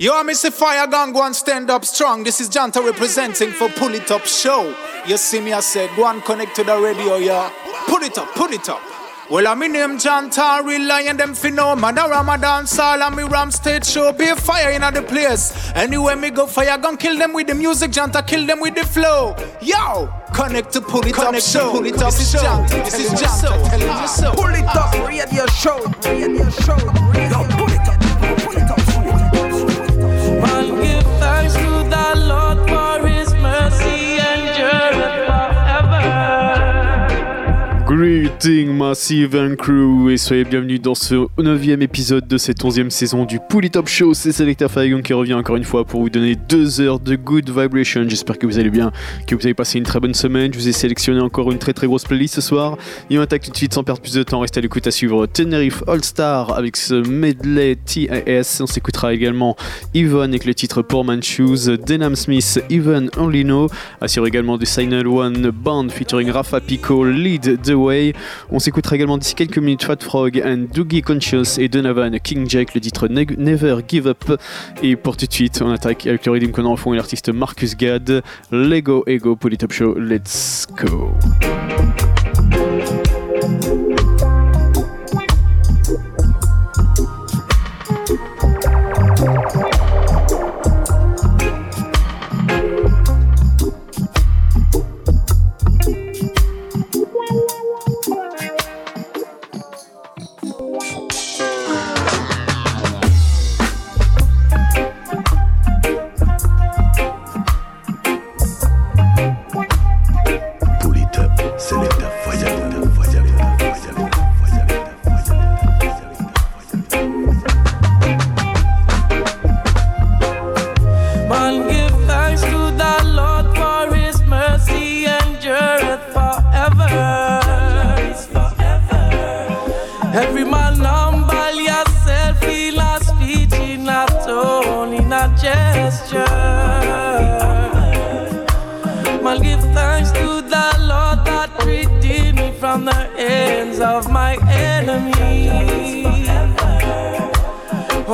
Yo, Mr. Fire Gang, go and stand up strong. This is Janta representing for Pull It Up Show. You see me, I said, go and connect to the radio, yeah. Pull it up, pull it up. Well, I'm in name Janta, real lion, them. Man, a Ramadan, Sal, and me Ram State Show. Be a fire in the place. Anywhere me go, fire gun, kill them with the music, Janta, kill them with the flow. Yo, connect to Pull It connect Up Show. Pull It Up this Show. Is Janta, this is Janta, telling you so. Pull It Up, radio show, radio show. Radio. Pull It Up. Greeting Massive and Crew et soyez bienvenus dans ce 9 épisode de cette 11 saison du Pull Top Show. C'est Selecta Fagon qui revient encore une fois pour vous donner deux heures de good vibration. J'espère que vous allez bien, que vous avez passé une très bonne semaine. Je vous ai sélectionné encore une très très grosse playlist ce soir. Et on attaque tout de suite sans perdre plus de temps. Restez à l'écoute à suivre Tenerife All Star avec ce medley TAS. On s'écoutera également Yvonne avec le titre Poor Man Shoes, Denham Smith, Only Know. Assure également du Signal One Band featuring Rafa Pico, Lead the Way. On s'écoutera également d'ici quelques minutes Fat Frog and Doogie Conscious et Donovan King Jack, le titre Never Give Up. Et pour tout de suite, on attaque avec le rythme qu'on en fond et l'artiste Marcus Gad. Lego Ego pour les Top Show. Let's go.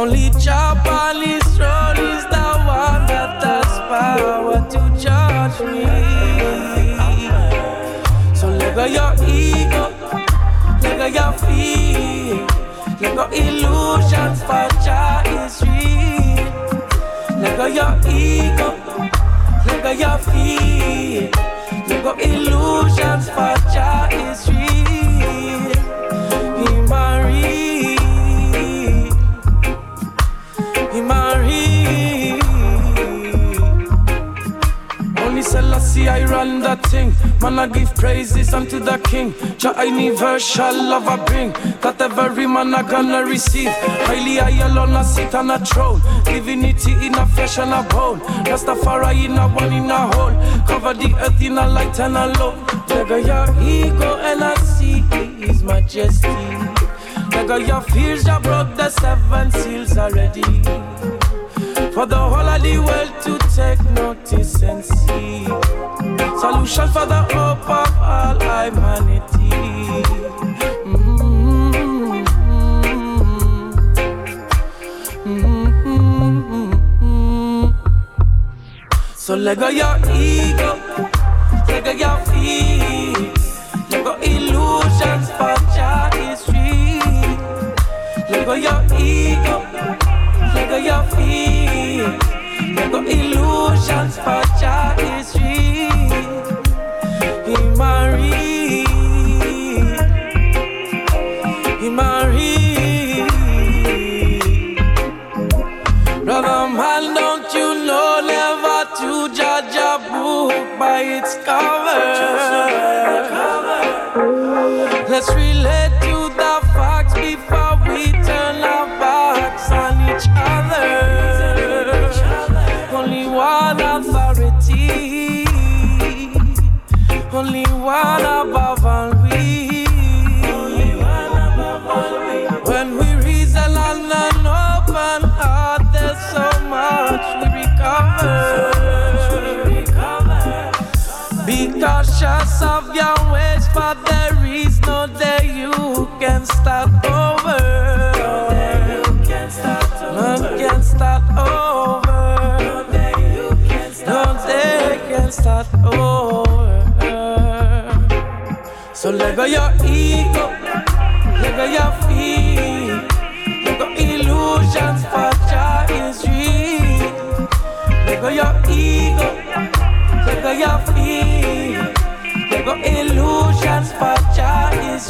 Only chopper is strong is the one that has power to judge me. So let go your ego, let go your fear, let go illusions, for Jah is real. Let go your ego, let go your fear, let go illusions, for Jah is real. Be married. Shall love I bring that every man I gonna receive. Highly I alone I sit on a throne, divinity in a flesh and a bone. Rastafari in a one in a hole, cover the earth in a light and a love. Lega your ego and I see His Majesty. Lega your fears, you broke the seven seals already. For the whole of the world to take notice and see. Solution for the hope of all humanity. So let go your ego, let go your your ego, let go your feet, let go illusions for your history. He married, he married. Brother man, don't you know? never to judge a book by its cover. Let's relate to cautious of your ways, but there is no day you can start over. No day you can start over. No day you can start over. So let go your ego, let go your fear, let go illusions, for joy is real. Let go your ego let go your fear, let go illusions for joy is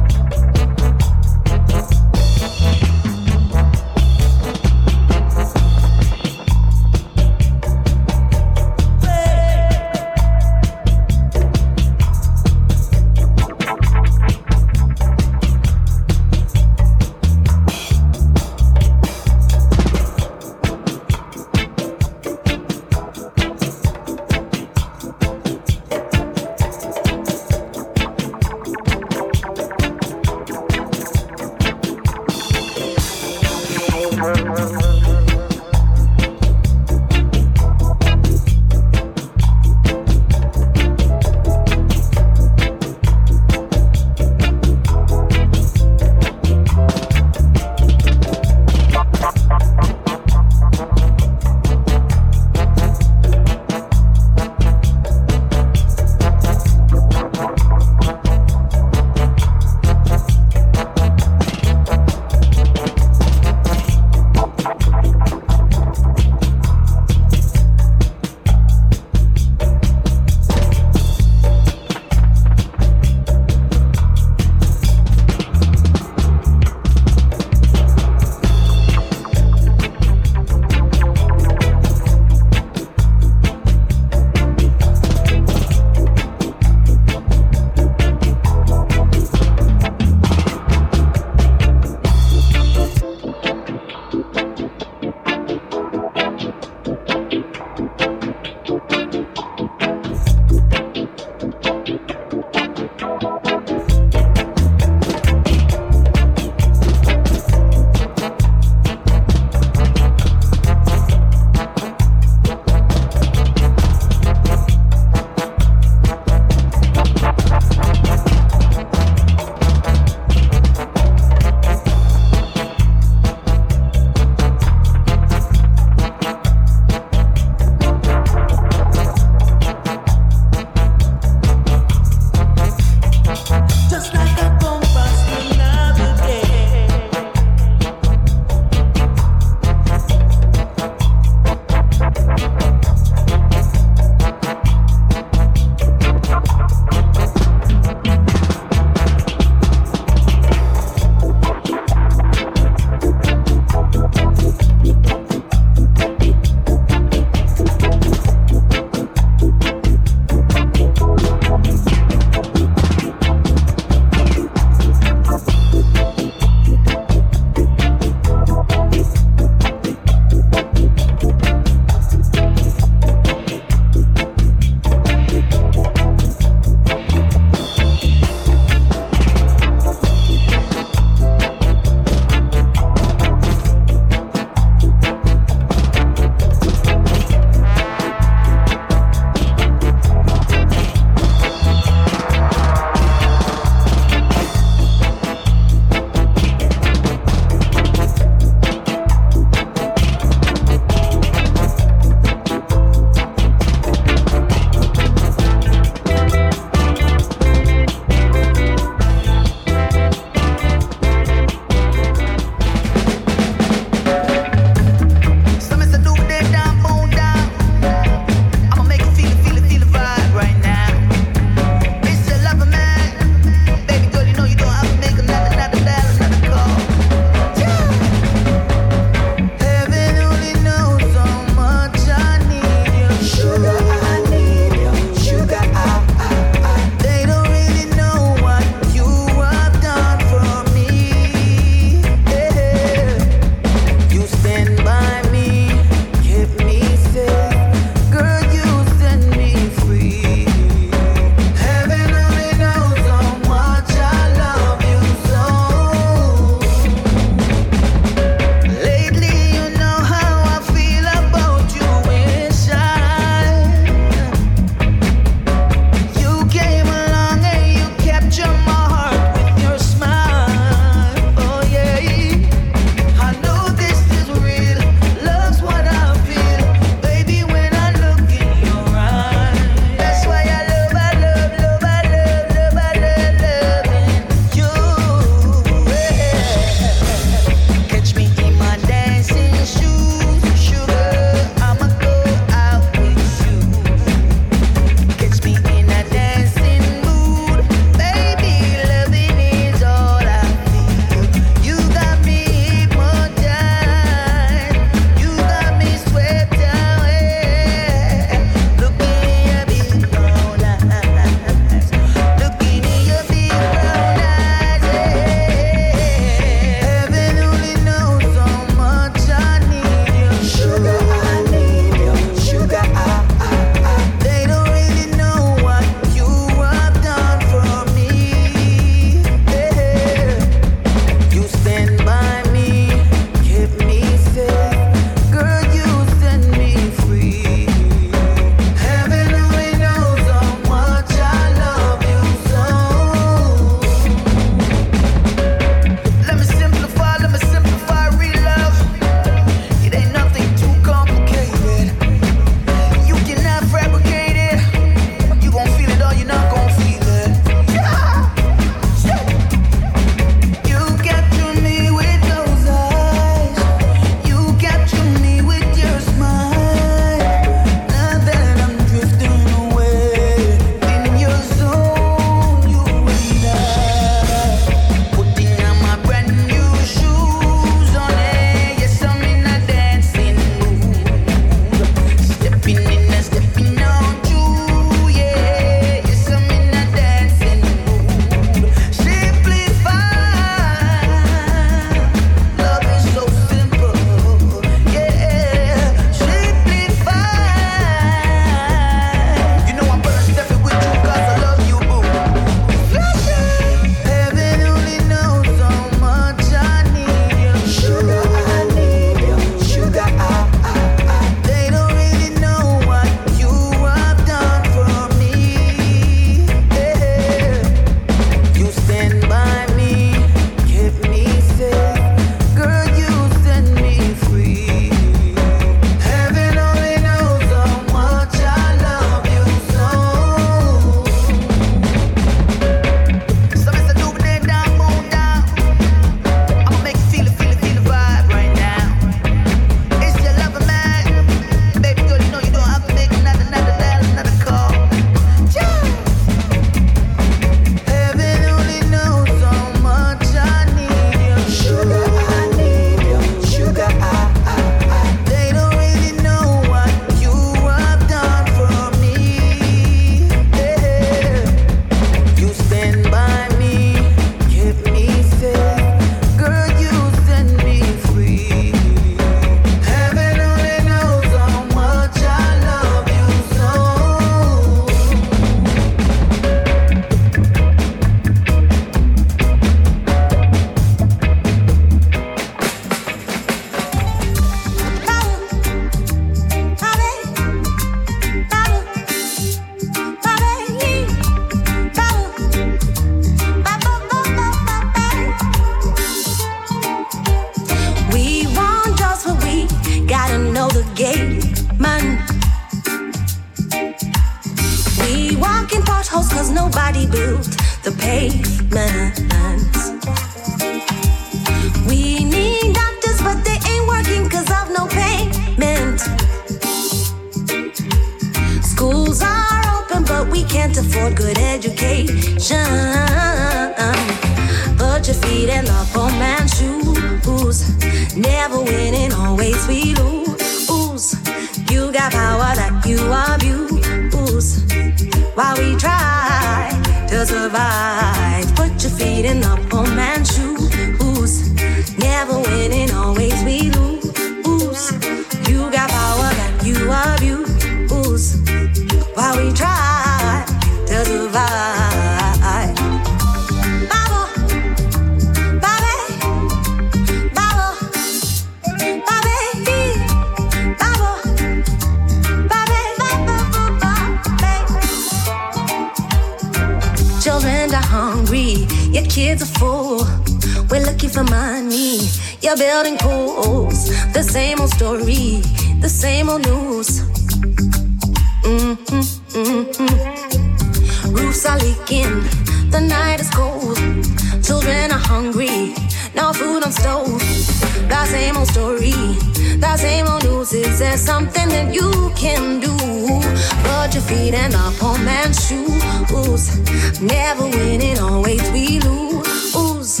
Never winning, always we lose.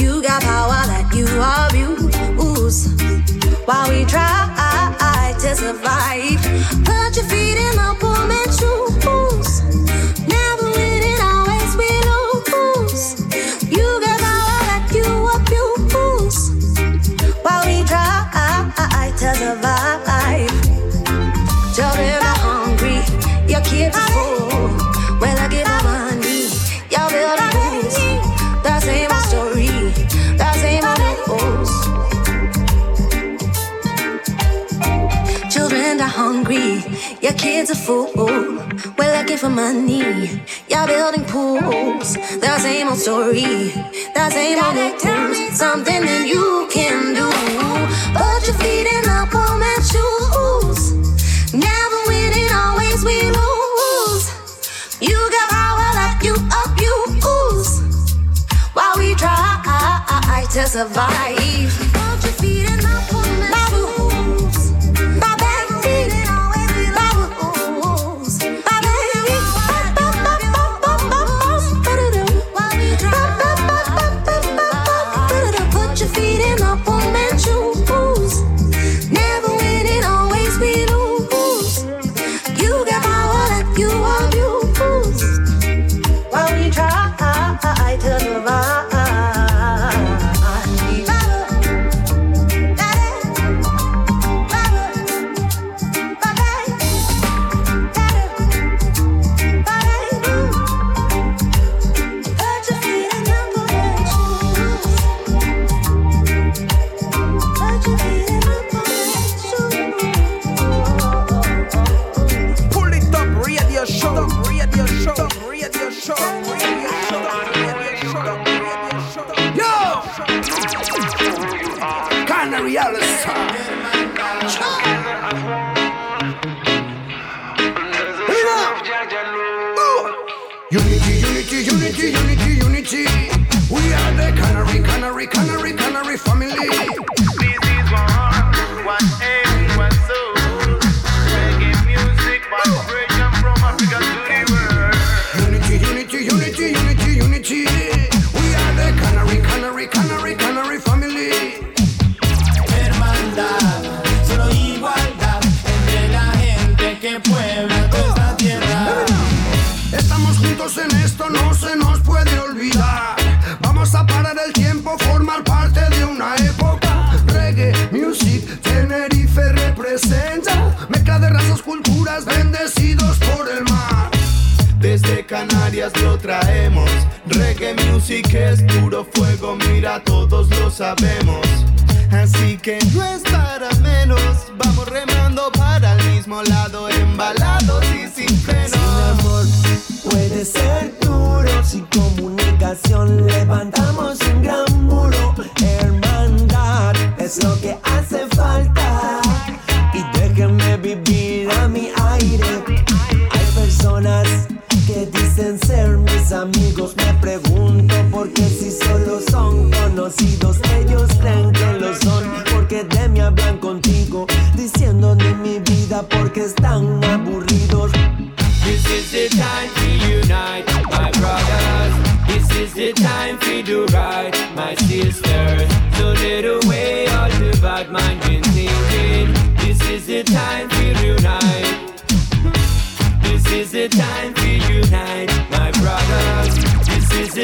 You got power that you abuse. While we try to survive Your kid's are fool. We're lucky for money. Y'all building pools. That same old story. That same old excuse. Something that you can do. Put your feet in the palm and shoes. Never winning, always we lose. You got power that you abuse. While we try to survive. traemos. Reggae music es puro fuego, mira, todos lo sabemos. Así que no es para menos, vamos remando para el mismo lado, embalados y sin frenos. Sin amor puede ser duro, sin comunicación levantamos un gran muro. Hermandad es lo que hace falta y déjenme vivir a mi aire. Hay personas que dicen ser amigos me pregunto porque si solo son conocidos ellos creen que lo son porque de mí hablan contigo diciendo ni mi vida porque están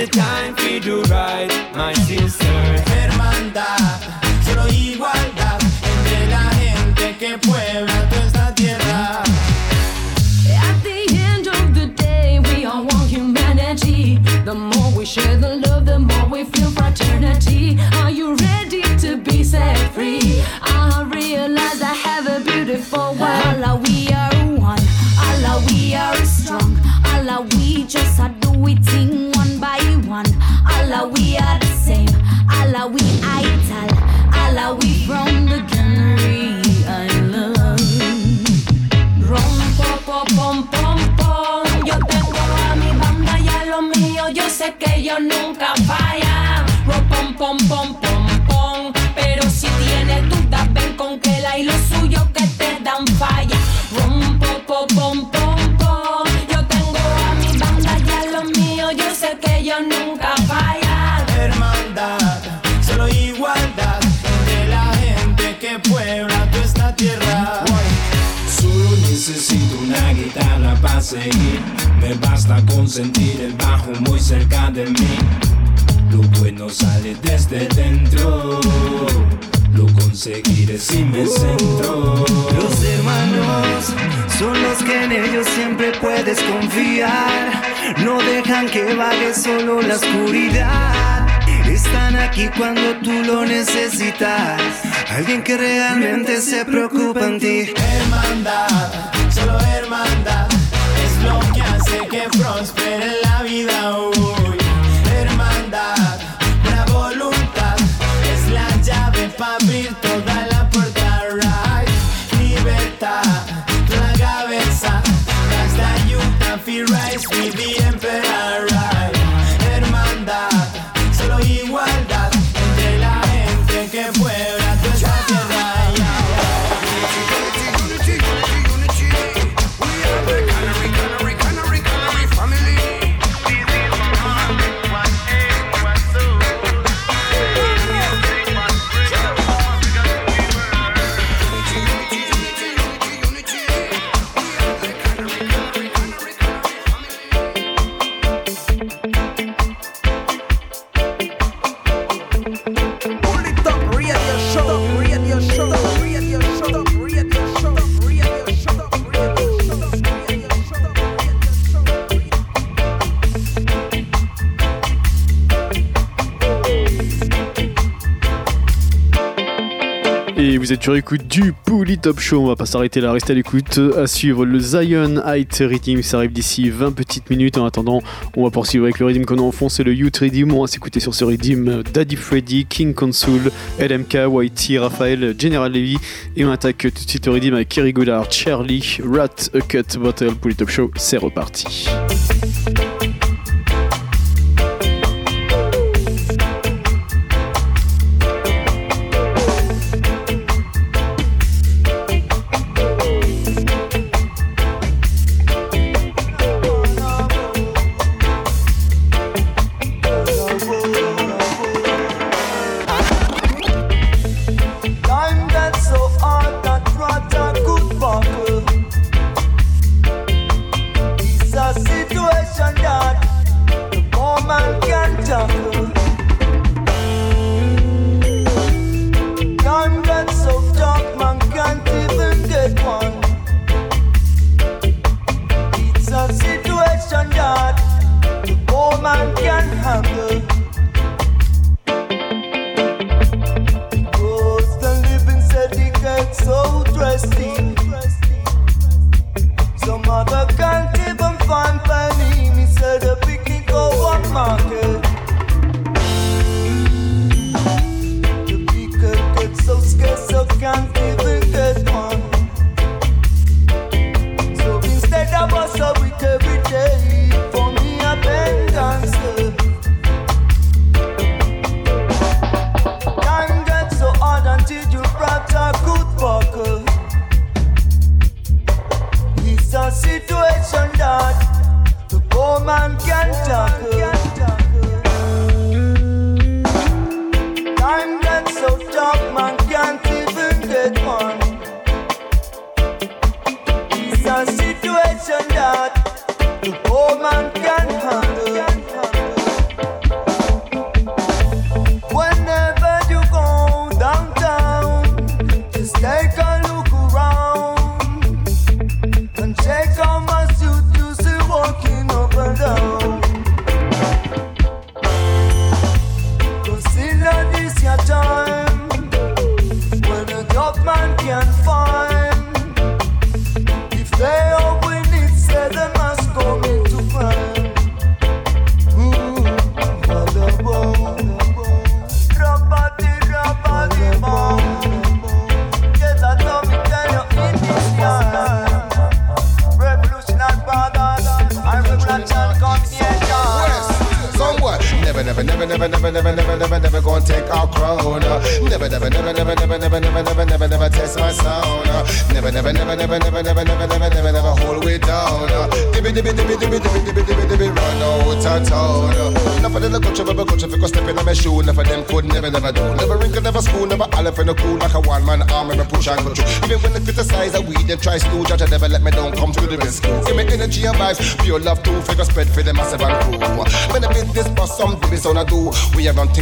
time to do right, my sisters. Hermandad, solo igualdad entre la gente que puebla. At the end of the day, we are one humanity. The more we share the love, the more we feel fraternity. Are you ready to be set free? I realize I have a beautiful world. Allah, we are one. Allah, we are strong. Allah, we just ellos nunca fallan. Rom, pom, pom, pom, pom, pom. Pero si tienes dudas, ven con que la y lo suyo que te dan falla. Para seguir. Me basta con sentir el bajo muy cerca de mí. Lo bueno sale desde dentro. Lo conseguiré si me centro. Los hermanos son los que en ellos siempre puedes confiar. No dejan que vague solo la oscuridad. Están aquí cuando tú lo necesitas. Alguien que realmente se preocupa en ti. Hermandad, solo hermandad que prospere la vida. Uh. Vous êtes sur écoute du Pouli Top Show. On va pas s'arrêter là, restez à l'écoute. À suivre le Zion Height Rhythm. Ça arrive d'ici 20 petites minutes. En attendant, on va poursuivre avec le rythme qu'on a enfoncé, le Youth Rhythm. On va s'écouter sur ce rythme Daddy Freddy, King Consul, LMK, YT, Raphaël, General Levy. Et on attaque tout de suite le rythme avec Kerry Goddard, Charlie, Rat, A Cut, Bottle, Pouli Top Show. C'est reparti.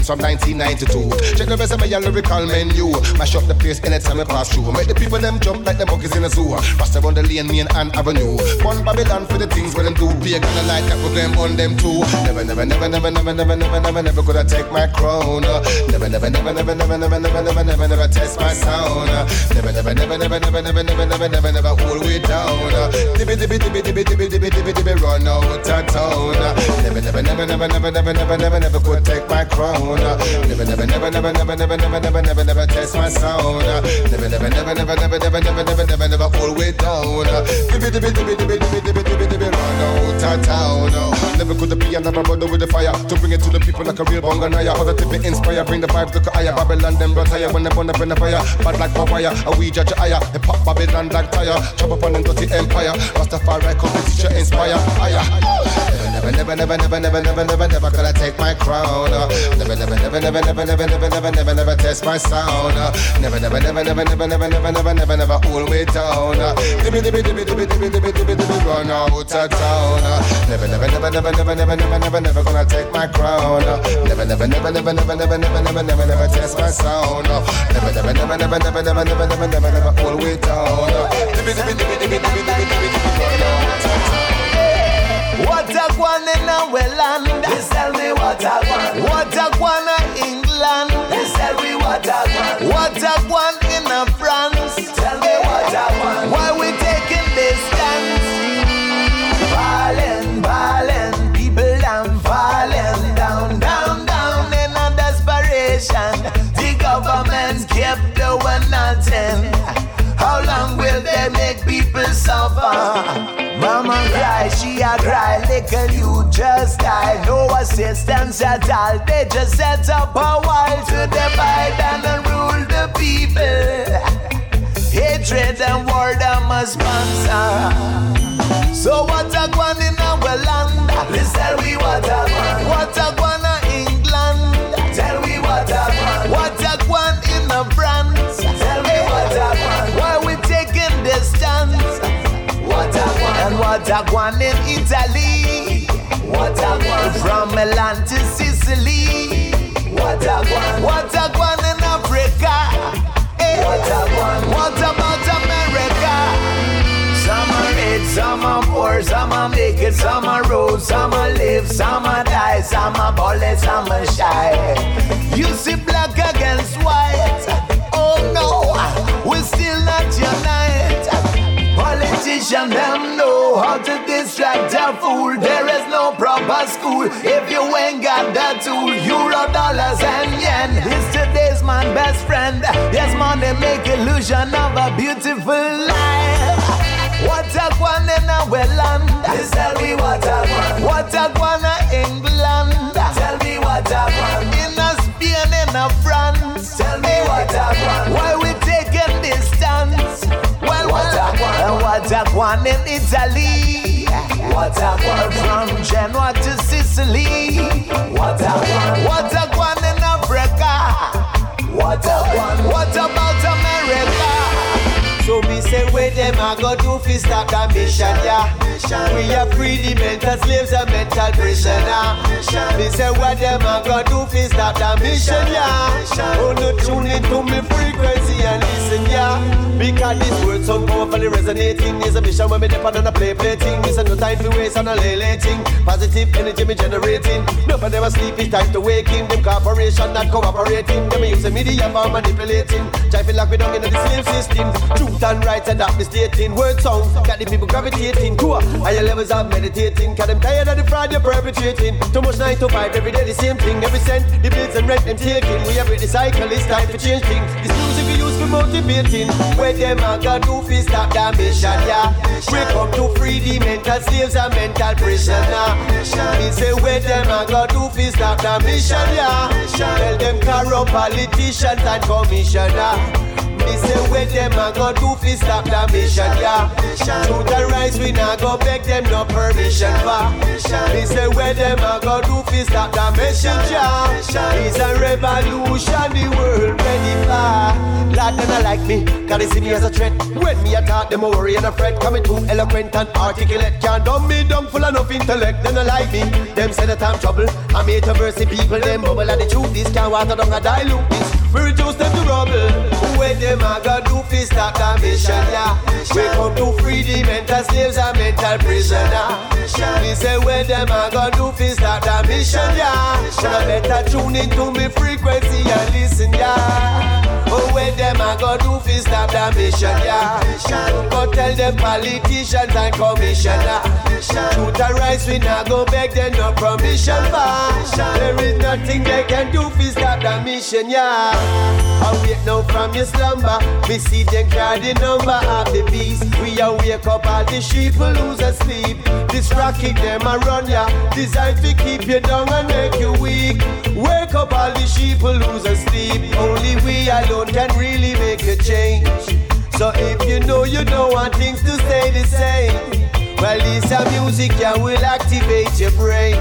Things from 1992. Check the rest of my lyrical menu. Mash up the place anytime I pass through. Make the people them jump like the monkeys in a zoo. Rasta on the lane, me and Ann Avenue. One Babylon for the things where them do. Be a gonna like that with them on them too. Never, never, never, never, never, never, never, never, never I take my crown. Never, never, never, never, never, never, never, never, never, never test my sound. Never, never, never, never, never, never, never, never, never, never hold way down. Dibby, dibby, dibby, dibby, dibby, out of. Never, never, never, never, never, never, never, never, never could take my crown. Never, never, never, never, never, never, never, never, never, never test my sound. Never, never, never, never, never, never, never, never, never, never hold way down. Dibby, dibby, dibby, dibby, dibby, dibby, dibby, dibby, run out of town. Never could be another brother with the fire to bring it to the people like a real bonganaya. Positive inspire, bring the vibes look higher. Babylon them retire when they burn up in the fire. Bad like papaya, a we judge higher. They pop Babylon like tire. Chop up on them dirty empire. Rastafari teacher inspire higher. Never, never, never, never, never, never, never, I take my crown. Never, never, never, never, never, never, never, never, never, never test my sound. Never, never, never, never, never, never, never, never, never, never hold way down. Dibby, dibby, dibby, dibby, dibby, dibby, dibby, dibby, run out of town. Never, never, never, never, never, never, never, never, never gonna take my crown. Never, never, never, never, never, never, never, never, never, never test my sound. Never, never, never, never, never, never, never, never, never, never hold way down. Dibby, dibby, dibby, dibby, dibby, dibby, dibby, dibby, run out of town. What a guan in our land. Please tell me what a guan. What a guan in England. Please tell me what a guan. What a guan in a France. Suffer? Mama cry, she a cry, little you just die. No assistance at all. They just set up a wall to divide and rule the people. Hatred and war them a sponsor. So what a gwan in our land? Tell me what a gwan. What a gwan what a gwan in Italy? What a gwan. From Milan to Sicily? What a gwan. What a gwan in Africa? Hey. What a gwan. What about America? Some are rich, some are poor, some are make it, some are road, some are live, some are die, some are bullet, some are shy. You see black Politicians them know how to distract a fool. There is no proper school if you ain't got the tool. Euro, dollars, and yen. It's today's man best friend. Yes, money make illusion of a beautiful life. What a guan in our land. Please tell me what a guan. What a in England. Tell me what a guan. In a Spain, in a France. Tell me what a guan. What a guan in Italy. What a guan. From Genoa to Sicily. What a guan. What a guan in Africa. What a guan. What about America? So me say where them a go do fi stop the mission, yeah. We are free the mental slaves and mental prisoner. Me say what them a go do fi stop the mission, yeah. Oh no tune into me frequency and listen, yeah. Because this word sound powerfully resonating. Is a mission when me depend on a play play thing. This no time to waste on a lay lay thing. Positive energy me generating. Nobody never sleep, it's time to waking. Them corporation not cooperating. Them use the media for manipulating. Try feel like we don't in the slave system. Truth and right and that misstating. Word sound got the people gravitating to higher levels of meditating. Cause them tired of the fraud you're perpetrating. Too much nine to five every day the same thing. Every cent the bills and rent them taking. We every the cycle. It's time to change things. This music we use for motivating. what them a gonna do fi stop the mission, yeah. We come to free the mental slaves and mental prisoner. Me say what them a gonna do fi the mission, yeah. Tell them corrupt politicians and commissioner. Me say where them a go do fi stop the mission, yeah. Truth and rights we not go beg them no permission for. Me say where them a go do fi stop the mission, yeah. It's a revolution the world for. Them like me, cause they see me as a threat. When me a talk, them a worry and a fret. Coming too eloquent and articulate. Can't dumb me dumb full enough intellect. Them not like me, them say that I'm trouble. I'm here to the people, them bubble and the truth. This can't water down a dilute this. We reduce them to rubble. Where them a go do fi stop the mission, yeah. We come to free the mental slaves and mental prisoner. Me say when them a go do fi stop the mission, yeah. Now better tune into me frequency and listen, yeah. Oh, where them a go do fi stop the mission, yeah. Go tell them politicians and commissioner. Truth and rights we not go beg them no permission for. There is nothing they can do fi stop the mission, yeah. Awake now from your slumber, we see them carry the number of the beast. We are wake up all the sheep who lose asleep. This rocket them a run ya, designed to keep you down and make you weak. Wake up all the sheep who lose asleep. Only we alone can really make a change. So if you know you don't want things to stay the same, well this music yeah will activate your brain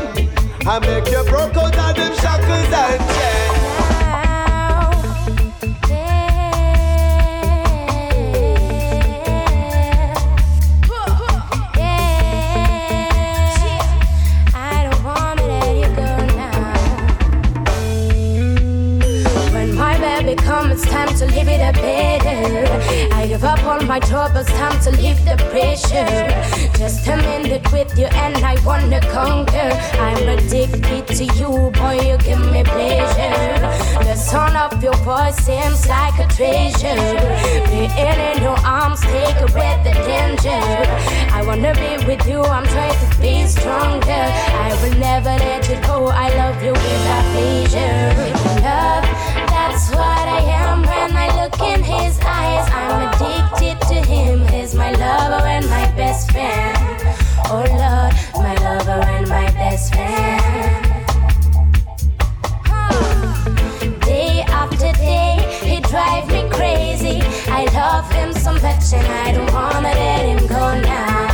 and make you broke out of them shackles and chains. Time to leave it a better. I give up all my troubles, time to leave the pressure. Just a minute with you, and I wanna conquer. I'm addicted to you, boy. You give me pleasure. The sound of your voice seems like a treasure. Being in your arms, take away the danger. I wanna be with you, I'm trying to be stronger. I will never let you go. I love you without pleasure. Love, that's what I am when I look in his eyes. I'm addicted to him. He's my lover and my best friend. Oh Lord, my lover and my best friend. Day after day, he drive me crazy. I love him so much and I don't wanna let him go now.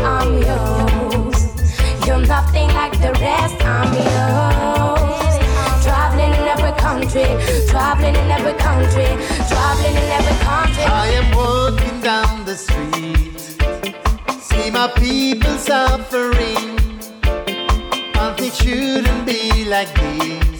I'm yours. You're nothing like the rest, I'm yours. Traveling in every country, traveling in every country, traveling in every country. I am walking down the street, see my people suffering, but it shouldn't be like this.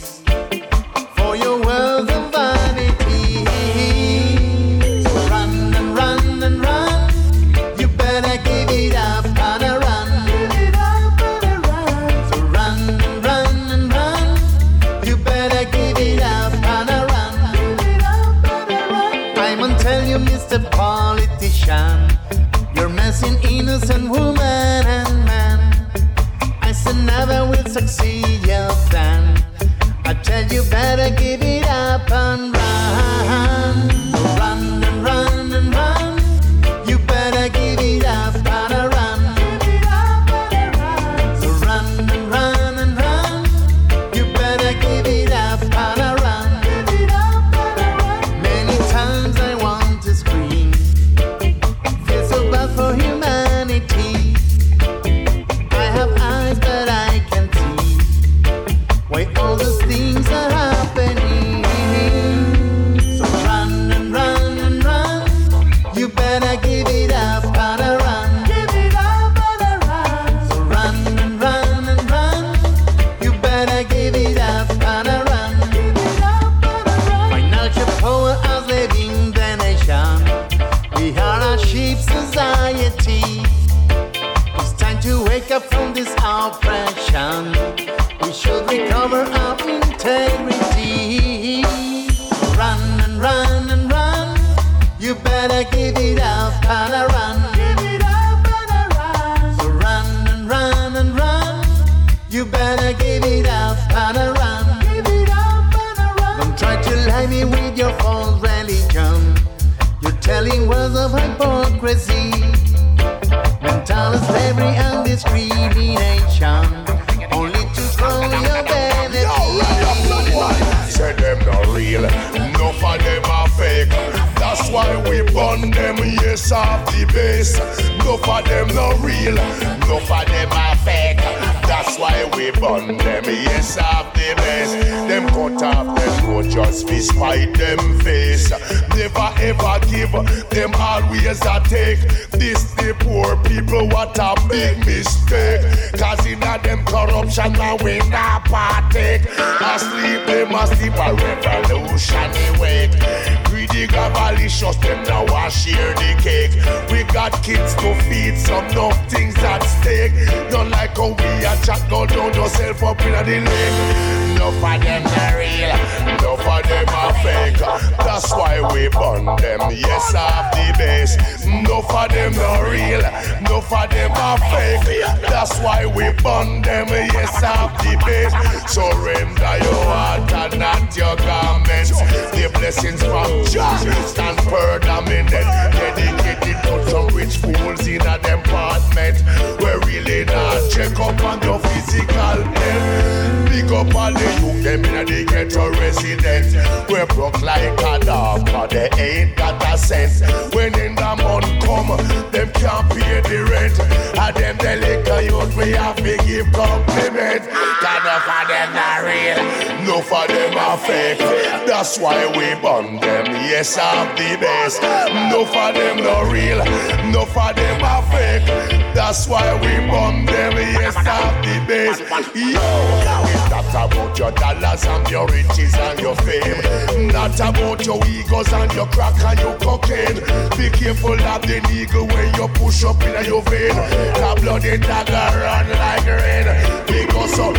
Not about your dollars and your riches and your fame. Not about your egos and your crack and your cocaine. Be careful of the needle when you push up in your vein. The bloody dagger run like rain. Because of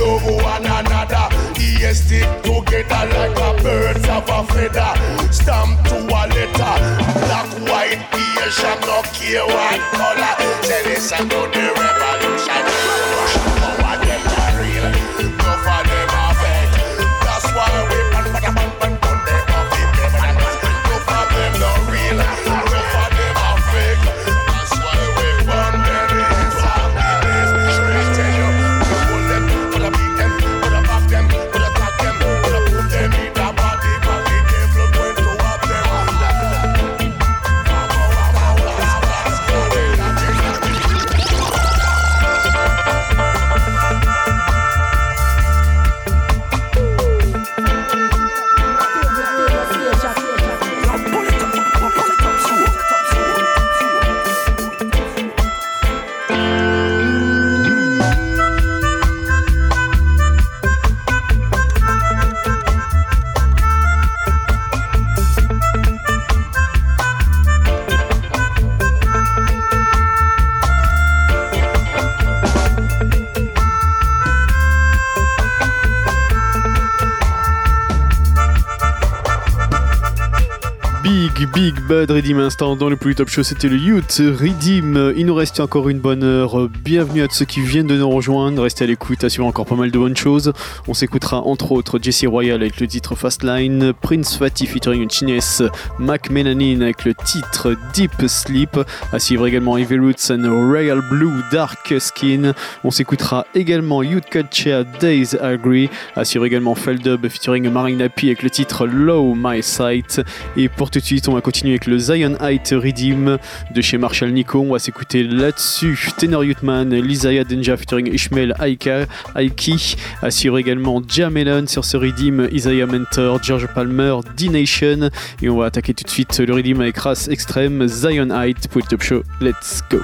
love one another. Yes, stick together like a birds of a feather. Stamp to a letter. Black, white, Asian, no care what color. Say listen to the revolution. Redeem instant dans le plus top show, c'était le Youth Redeem. Il nous reste encore une bonne heure. Bienvenue à tous ceux qui viennent de nous rejoindre. Restez à l'écoute, assurez encore pas mal de bonnes choses. On s'écoutera entre autres Jesse Royal avec le titre Fastline, Prince Fatty featuring Chines, Mac Melanin avec le titre Deep Sleep. À suivre également Evil Roots and Royal Blue Dark Skin. On s'écoutera également Youth Culture Days Agree. À suivre également Feldub featuring Marina P avec le titre Low My Sight. Et pour tout de suite, on va continuer avec le Zion Height Redeem de chez Marshall Nico. On va s'écouter là-dessus Tenor Youthman, Lisaya Denja featuring Ishmael Aika, Aiki. Suivre également Jamelon sur ce Redeem, Isaiah Mentor, George Palmer, D-Nation. Et on va attaquer tout de suite le Redeem avec race extrême, Zion Height pour le Top Show. Let's go!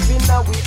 Have in our heart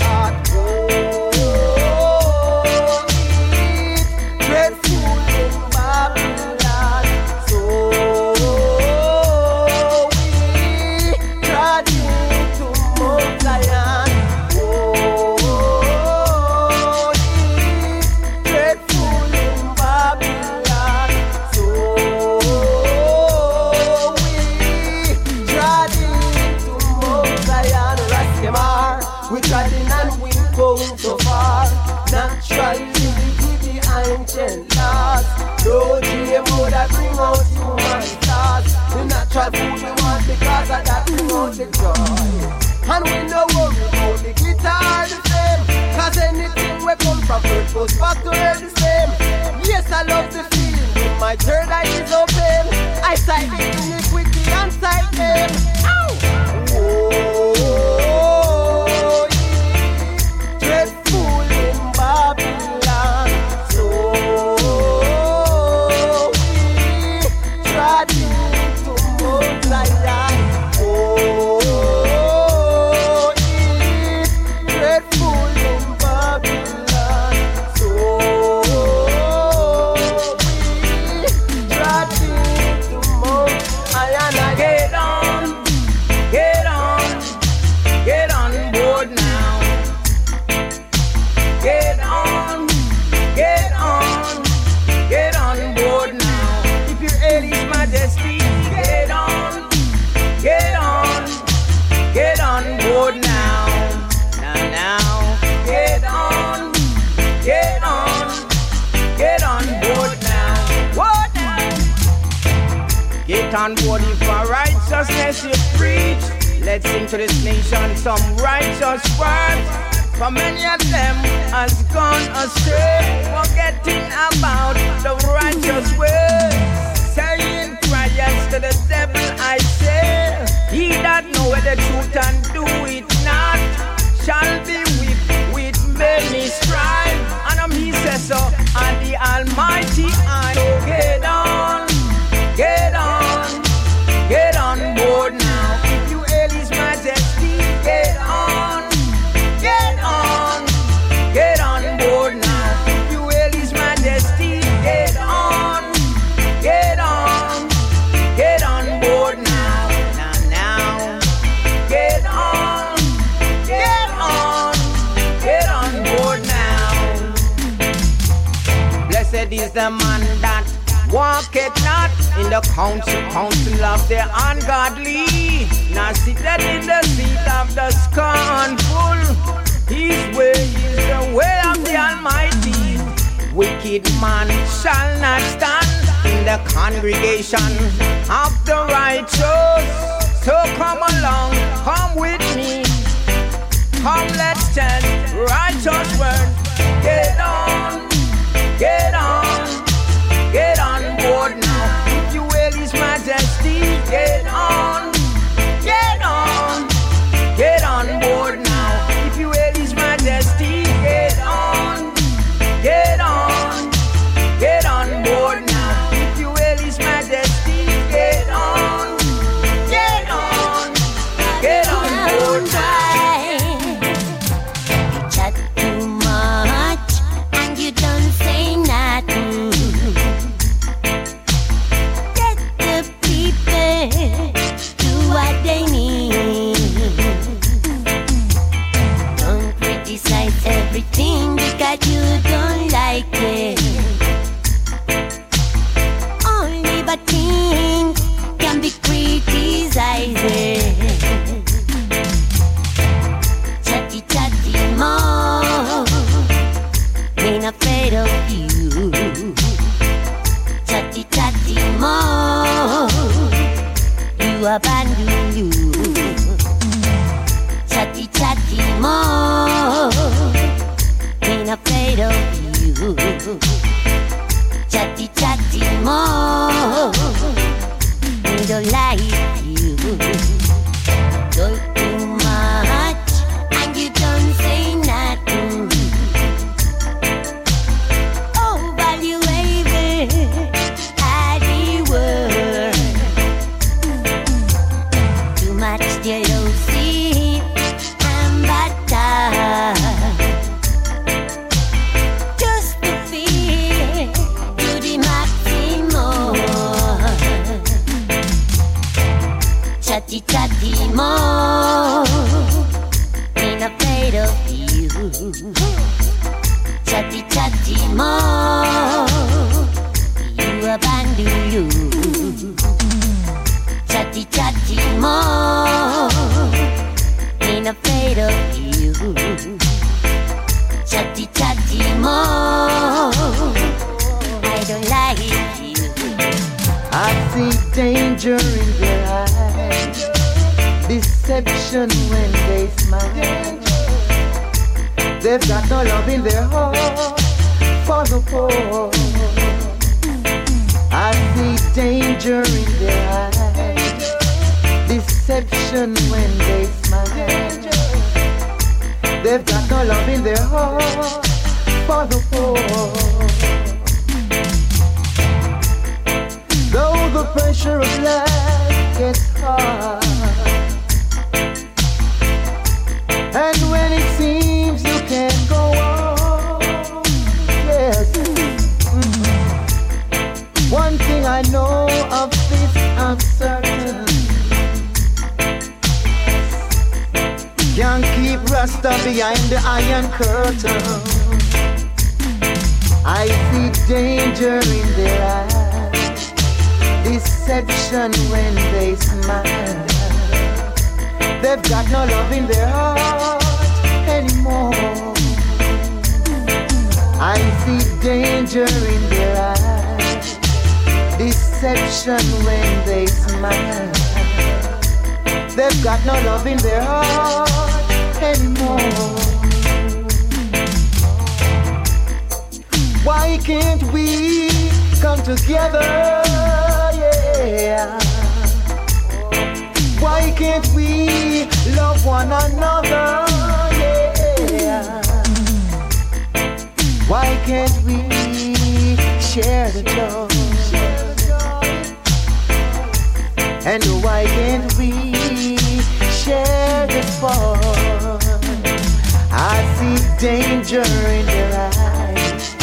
danger in their eyes,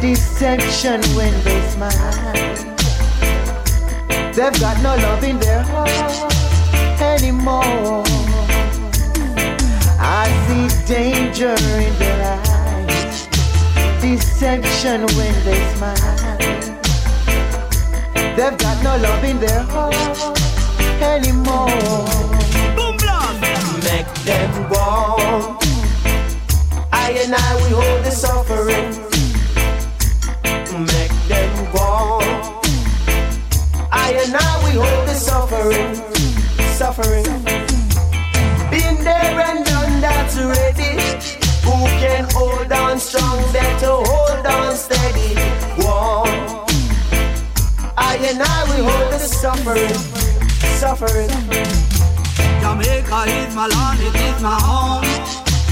deception when they smile. They've got no love in their heart anymore. I see danger in their eyes, deception when they smile. They've got no love in their heart anymore. Make them go. I and I we hold the suffering. Make them go. I and I we hold the suffering, suffering. Been there and done that already. Who can hold on strong? Better hold on steady. Whoa. I and I we hold the suffering, suffering. Jamaica is my land, it is my home.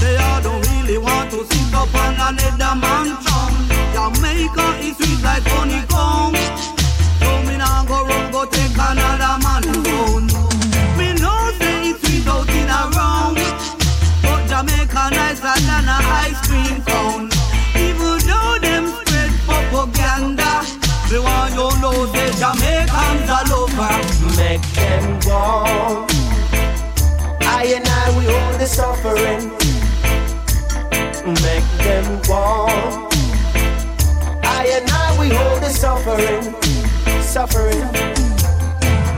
They all don't really want to sit up on another man's throne. Jamaica is sweet like honeycomb. So me nah go run go take another man phone. Me know say it's sweet out in a round, but Jamaica nicer than a ice cream cone. Even though them spread propaganda, me want you know say Jamaicans all over. Make them go. I and I we hold the suffering. Make them go. I and I we hold the suffering, suffering.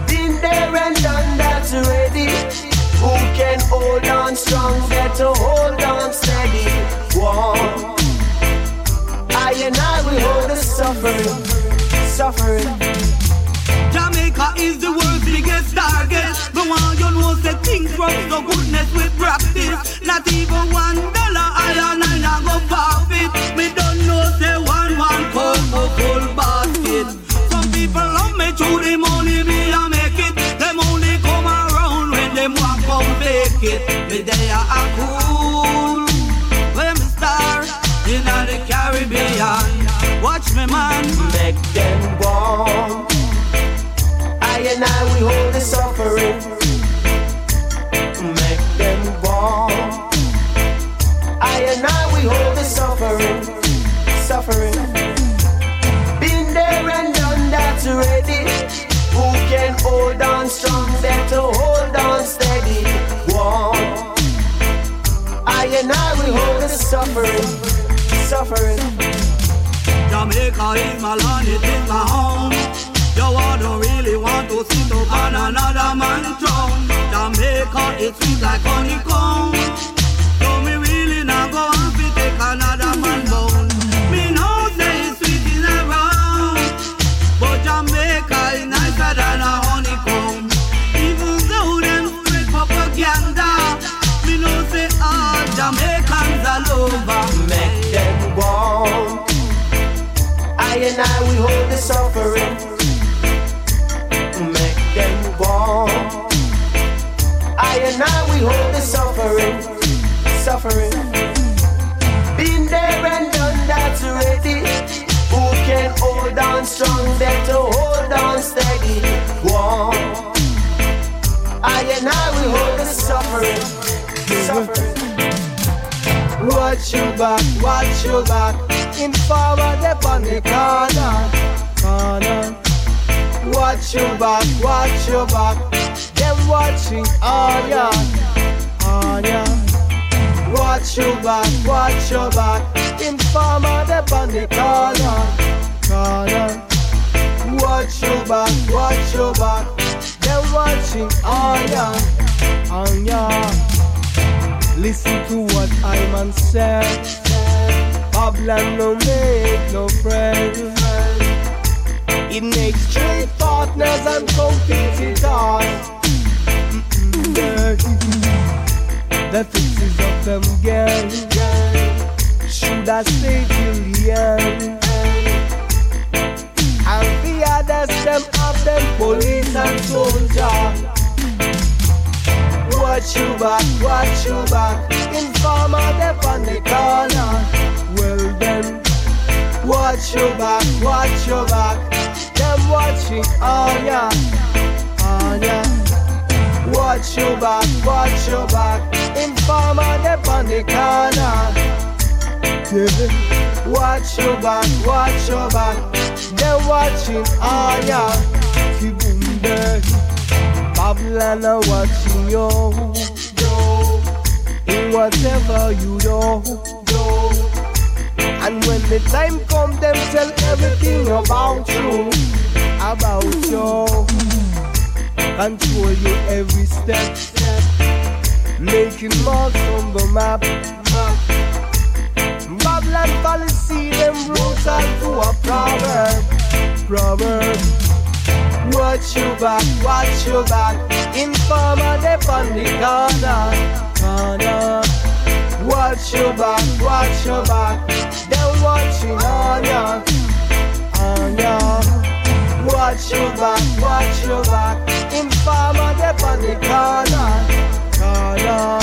Been there and done that already. Who can hold on strong? Better hold on steady. Whoa. I and I we hold the suffering, suffering. So goodness we practice. Not even one dollar I and I not go profit. Me don't know say one one come a full basket. Some people love me through the money me a make it. Them only come around when them want come fake it. Me they are cool. When me star in the Caribbean. Watch me man. Make them warm. I and I we hold the suffering. I and I we hold the suffering. Suffering. Been there and done that already. Who can hold on strong? Better hold on steady. Warm. I and I we hold the suffering. Suffering. Jamaica is my land, it is my home. Yo, I don't really want to sit up on another man's throne. Jamaica is sweet like honeycomb. I we hold the suffering. Make them warm. I and I we hold the suffering. Suffering. Been there and done that already. Who can hold on strong? Better hold on steady. Warm. I and I we hold the suffering. Suffering. Watch your back, watch your back. Informer they on the corner, corner. Watch your back, watch your back. Them watching on ya, on ya. Watch your back, watch your back. Informer they on the corner, corner. Watch your back, watch your back. Them watching on ya, on ya. Listen to what I man said. Babylon no make no friends. It makes trade partners and competitors. The fixes of them gang should I stay till the end? And the others them of them police and soldier. Watch you back, watch you back. Informer they on the corner. Well then, watch your back, watch your back. Them watching oh on ya, on oh ya. Watch your back, watch your back. Informer they on the corner. Yeah. Watch your back, watch your back. Them watching on ya. Kibumbe. Babylon are watching you. In whatever you do. And when the time comes, them tell everything about you, about you. Control you every step, making marks on the map. Babylon policy, them roots are to a proverb, proverb. Watch your back, watch your back. Informer, they on the corner, corner. Watch your back, watch your back. They're watching on ya, on ya. Watch your back, watch your back. Informer, they on the corner, corner.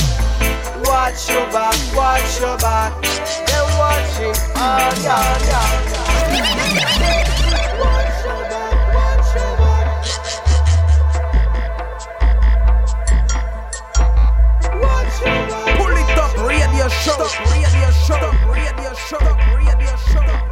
Watch your back, watch your back. They're watching on ya, ya, ya. Show, radio show, radio show, radio show,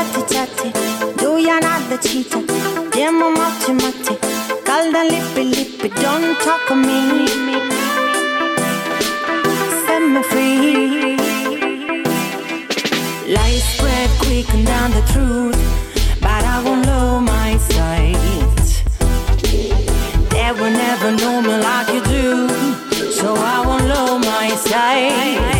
tatty tatty. Do ya not the cheetah? Dear mama, Call Calda lippy lippy, don't talk to me. Set me free. Lies spread quick and down the truth, but I won't lower my sight. There will never know me like you do, so I won't lower my sight.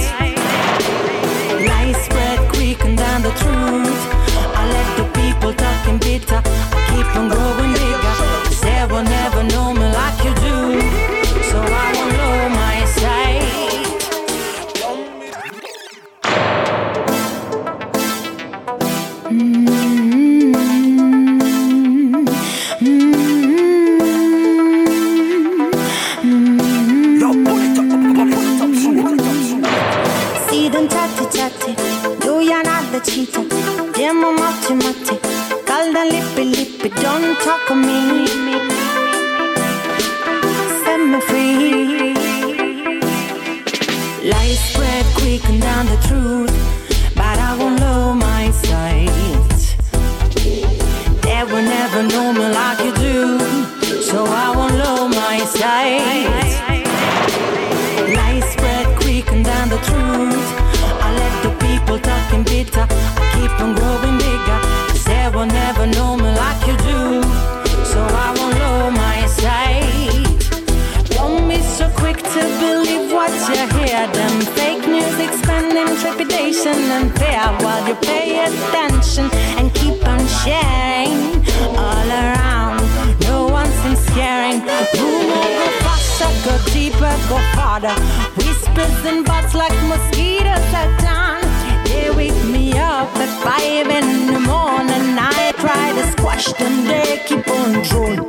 Like mosquitoes at dawn. They wake me up at five in the morning. I try to squash them, they keep on drooling.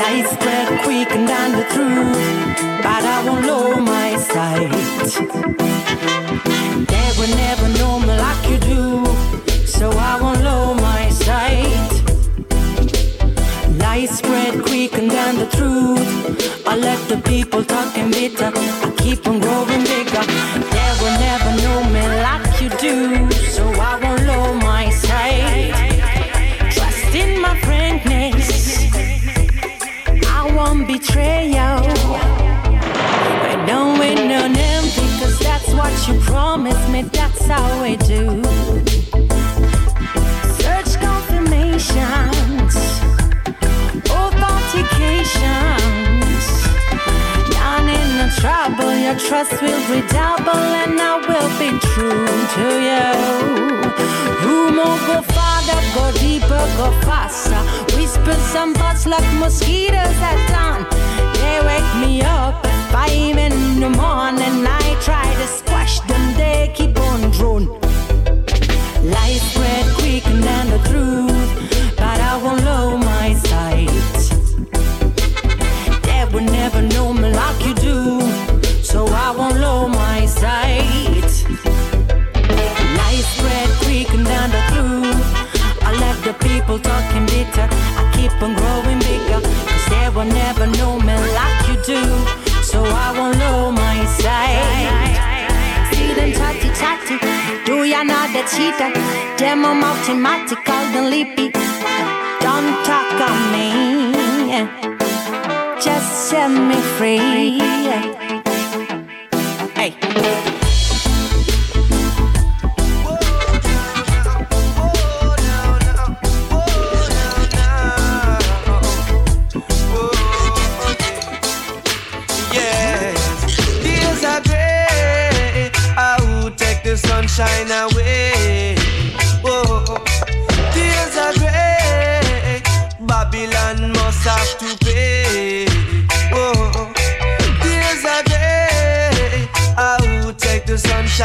Lies spread quick and down the truth, but I won't lower my sight. They will never know me like you do, so I won't lower my sight. Lies spread quick and down the truth. I let the people talking bitter. I keep on growing will redouble, and I will be true to you. Rumor go farther, go deeper, go faster. Whispers and buzz like mosquitoes at dawn. They wake me up at five in the morning. I try to squash them, they keep on drone. Lies people talking bitter. I keep on growing bigger, cause they will never know me like you do, so I won't lower my sight. See them chatty chatty, do ya not the cheater? Demo mathematical, the lippy. Don't talk on me, just set me free. Hey.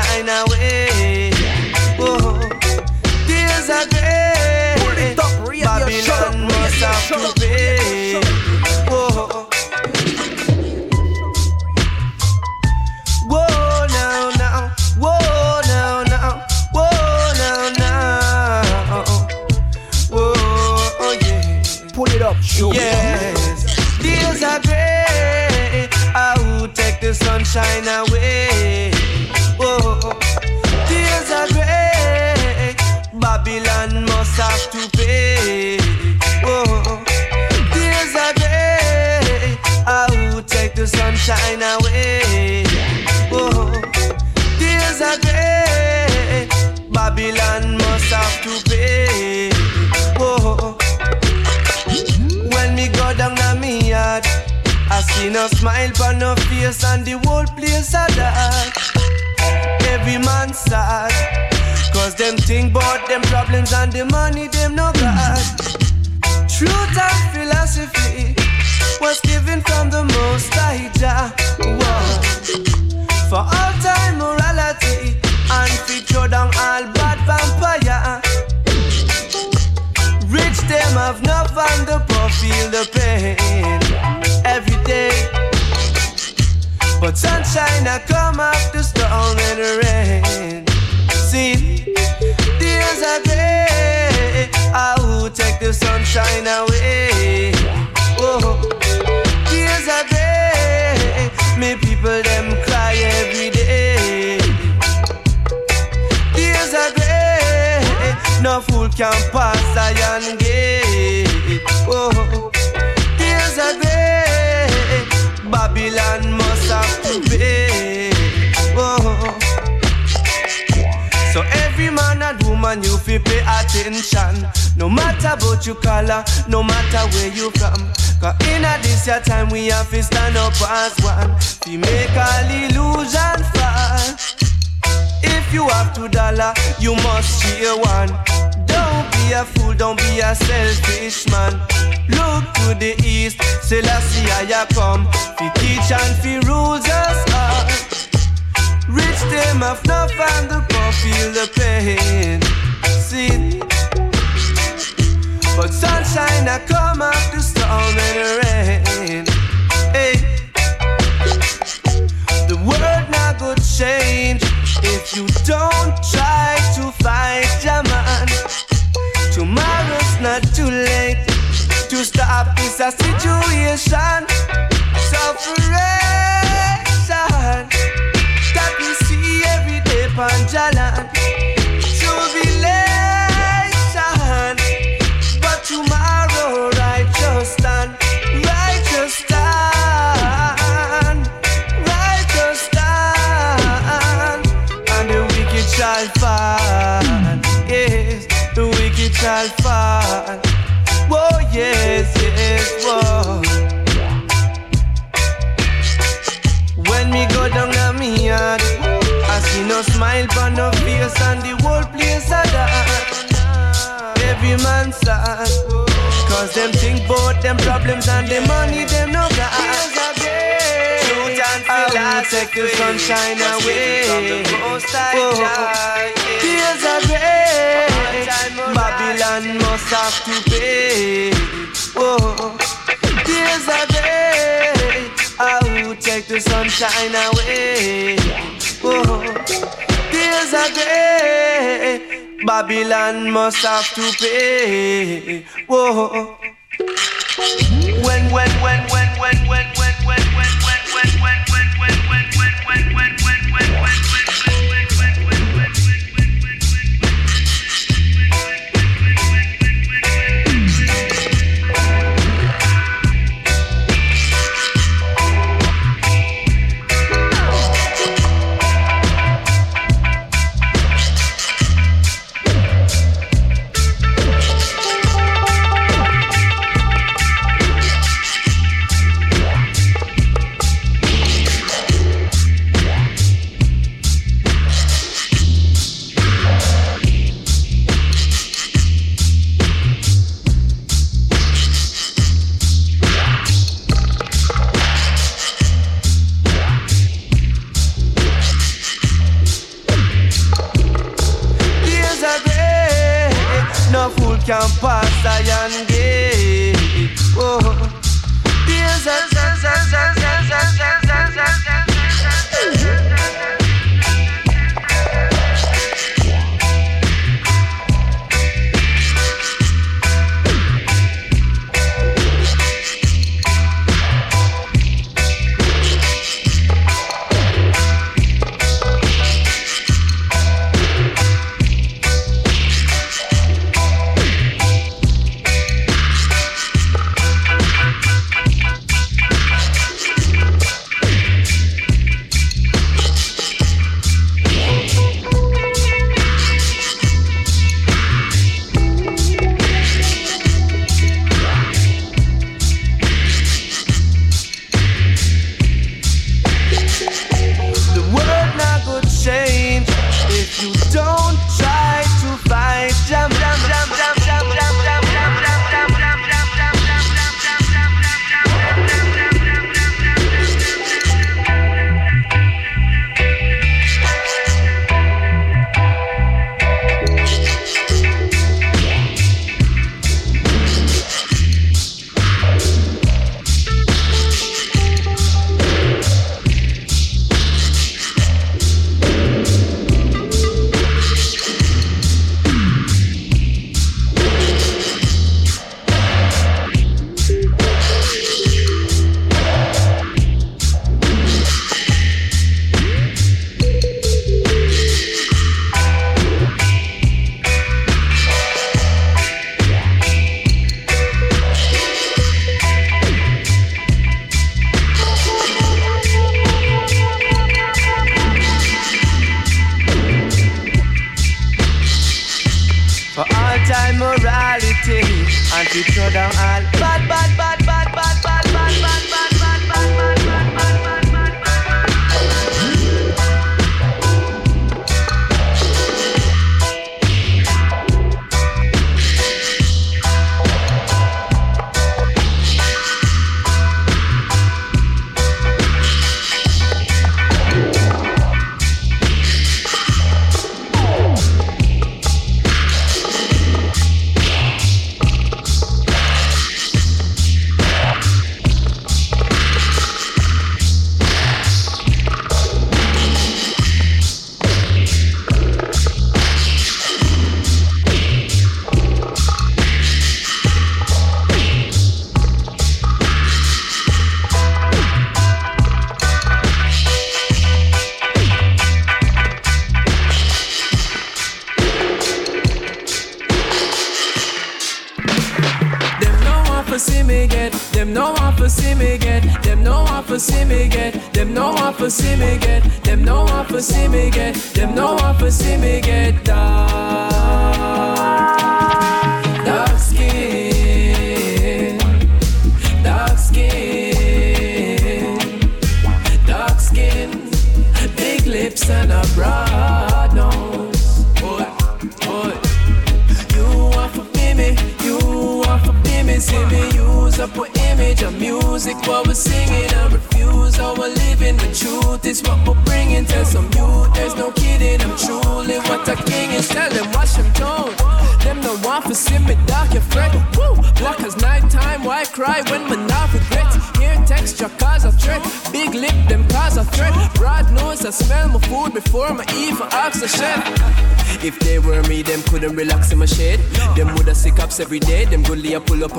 The sunshine away. No smile on no face and the whole place a dark. Every man sad, cause them think about them problems and the money them no got. Truth and philosophy was given from the most high Jah. For all time morality and feature down all bad vampire. Rich them have enough and the poor feel the But sunshine I come after storm and rain. See, days are gray. I will take the sunshine away. Oh, tears are gray. Me people them cry every day. Tears are gray. No fool can pass Zion gate. Oh, tears are gray. Babylon Oh. So every man and woman you fi pay attention. No matter about your color, no matter where you from. Cause in a this your time we have to stand up as one. Fi make all illusion fall If you have two dollar, you must share one. Don't be a fool, don't be a selfish man Look to the east, Selassie I come Fi teach and fi rules us all Rich them have enough and the poor feel the pain. See, but sunshine I come after storm and rain. Hey, the world not go change if you don't try to fight your man. Late used to have is a situation suffering. Them problems and the money them no got. Truth and philosophy, take the sunshine away. Oh, tears are gray. Babylon must have to pay. Oh, tears are gray. I will take the sunshine away. Oh, tears are gray. Babylon must have to pay. Whoa when, when, when, when, when, when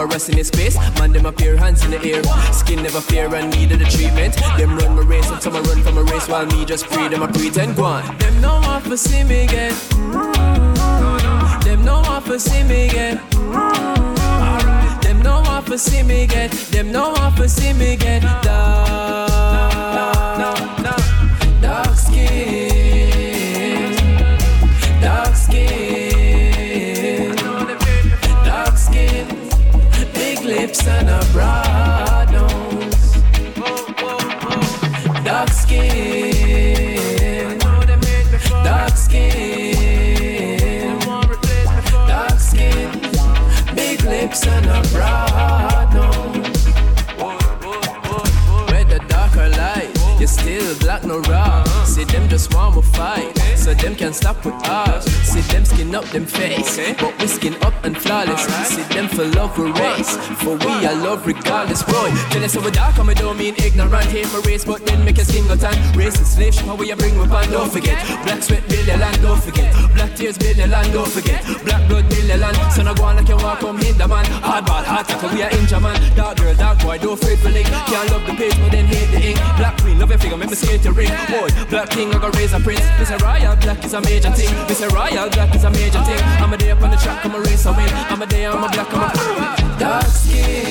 emperors in the space. Man, them up your hands in the air. Skin never fair and needed the treatment. Them run my race and I run from a race while me just pray them a pretend go on. Them no one for see me again. I love regardless, boy. Tell us a dark, I don't mean ignorant. Hate my race, but then make a single time. Race and slave, how we bring with and don't forget. Black sweat, build the land, don't forget. Black tears, build the land, don't forget. Black blood, build the land. So now go on like you walk, come the man. Hardball, hard tackle, we are in man. Dark girl, dark boy, don't fade for link. Can't love the page, but then hate the ink. Black queen, love your figure, make me skate your ring. Boy, black king, I got raise a prince. Mr. Royal, black is a major thing. Mr. Royal, black is a major thing. I'm a day up on the track, I'm a race, I win. I'm a day, I'm a black, I'm a dark skin.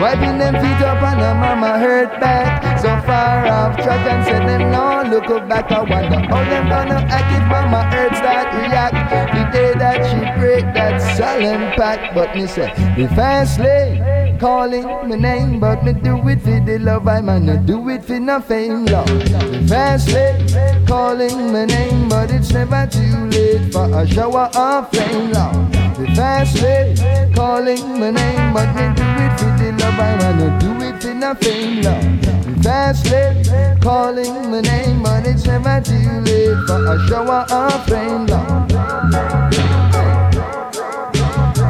Wiping them feet up and a mama hurt back So far off track and said them no look back I wonder how them gonna act if mama hurt start react The day that she break that solemn pact But me say the fast lane calling my name, but me do it for the love. I man, not do it for no fame, love. The fast lane calling my name, but it's never too late for a shower of flame, love. The fast lane calling my name, but me do do it for no fame. The fast lane calling my name, but it's never too late for a shower of flame, love.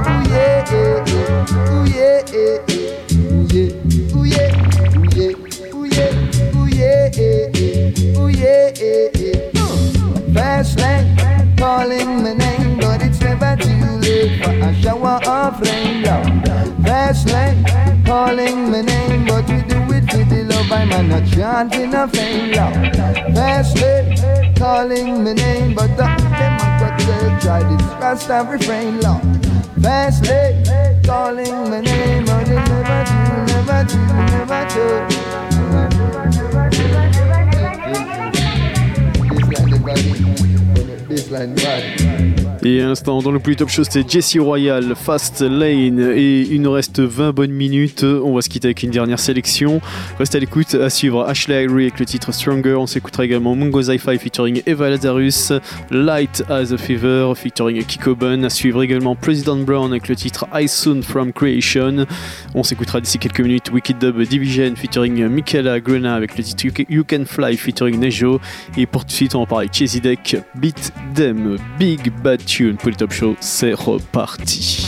Ooh yeah, yeah, yeah. Ooh yeah. Ooh yeah, ooh yeah, ooh yeah, ooh yeah. Ooh yeah, calling my name, but it's never too late for a shower of rain. love. Fast lane calling my name, but we do it for the love. I'm not chanting a fame. Fast lane calling my name, but the them I got to try this Rasta refrain. Fast lane calling my name, and you never do, never do, never do. This line bad. Et à l'instant, dans le plus top show, c'était Jesse Royal, Fast Lane. Et il nous reste 20 bonnes minutes. On va se quitter avec une dernière sélection. Restez à l'écoute. À suivre Ashley Irie avec le titre Stronger. On s'écoutera également Mungo Zi-Fi featuring Eva Lazarus, Light as a Fever featuring Kiko Bun. À suivre également President Brown avec le titre I Soon from Creation. On s'écoutera d'ici quelques minutes Wicked Dub Division featuring Michaela Grena avec le titre You Can- Fly featuring Nejo. Et pour tout de suite, on va parler de Chesy Deck, Beat Them, Big Bad Tune. Pull It Up Show, c'est reparti.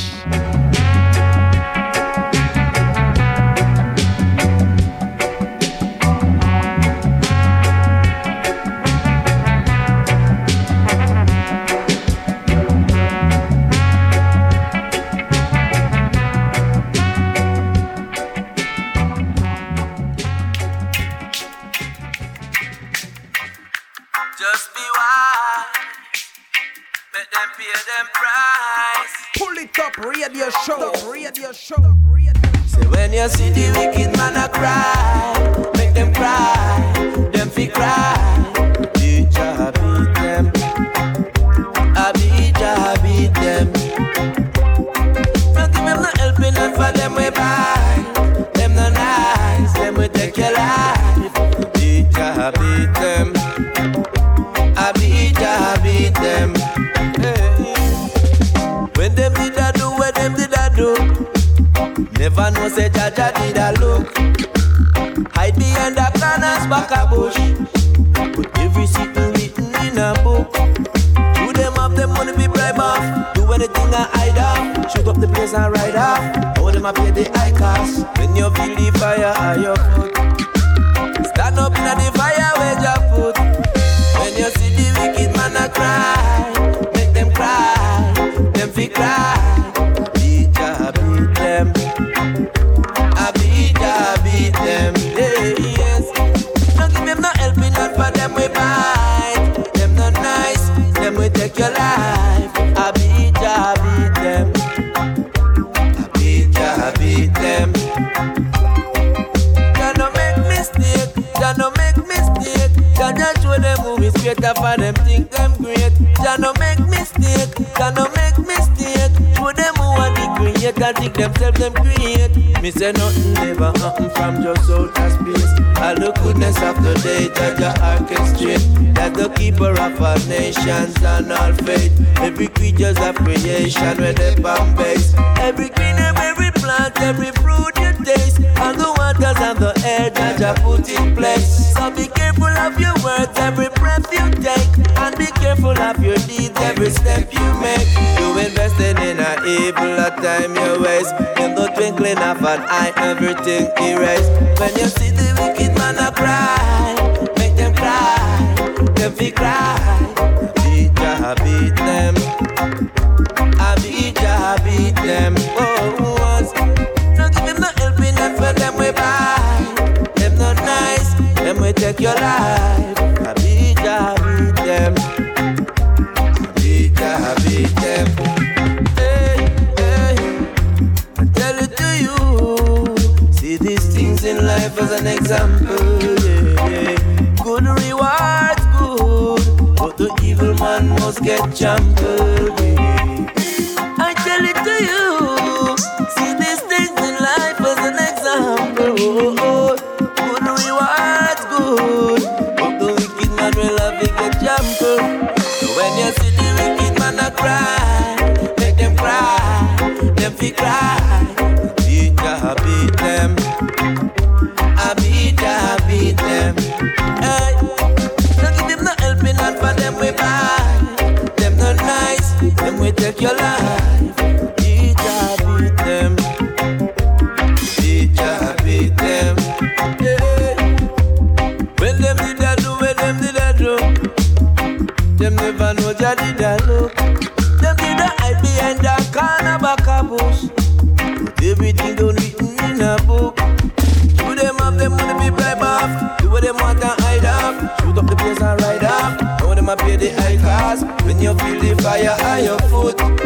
Up, radio show, radio show. Say when you see the wicked man a cry, Never know say Jaja did a look. Hide behind the corners back a bush. Put every secret written in a book. Do them have them money be bribe off? Do anything I hide off? Shoot up the place and ride off. All them a pay the high cost. When you feel the fire at your foot. Stand up in the fire where your foot? When you see the wicked man a cry Make them cry. Them fi cry greater for them think them great. Jah no make mistake, Jah no make mistake. Show them who are the creator, think themselves them create. Me say nothing never happen from just outer space. All the goodness of the day, Jah Jah orchestrate. That the keeper of all nations and all faith. Every creature's of creation where they bomb base. Every green and every plant, every fruit you taste. And the waters and the air that Jah put in place. So be careful of your words, every breath you take. And be careful of your deeds, every step you make. You invested in a evil, a time you waste. In the twinkling of an eye, everything erased. When you see the wicked man a cry, make them cry, them fi cry. Beat beat them. I beat Jah, beat them. Oh, we buy. Them no nice, them we take your life. I beat Jah, beat them. I beat Jah, beat them. Hey, hey. I tell it to you. See these things in life as an example. Yeah. Good rewards, good, but the evil man must get trampled. When you feel the fire on your foot.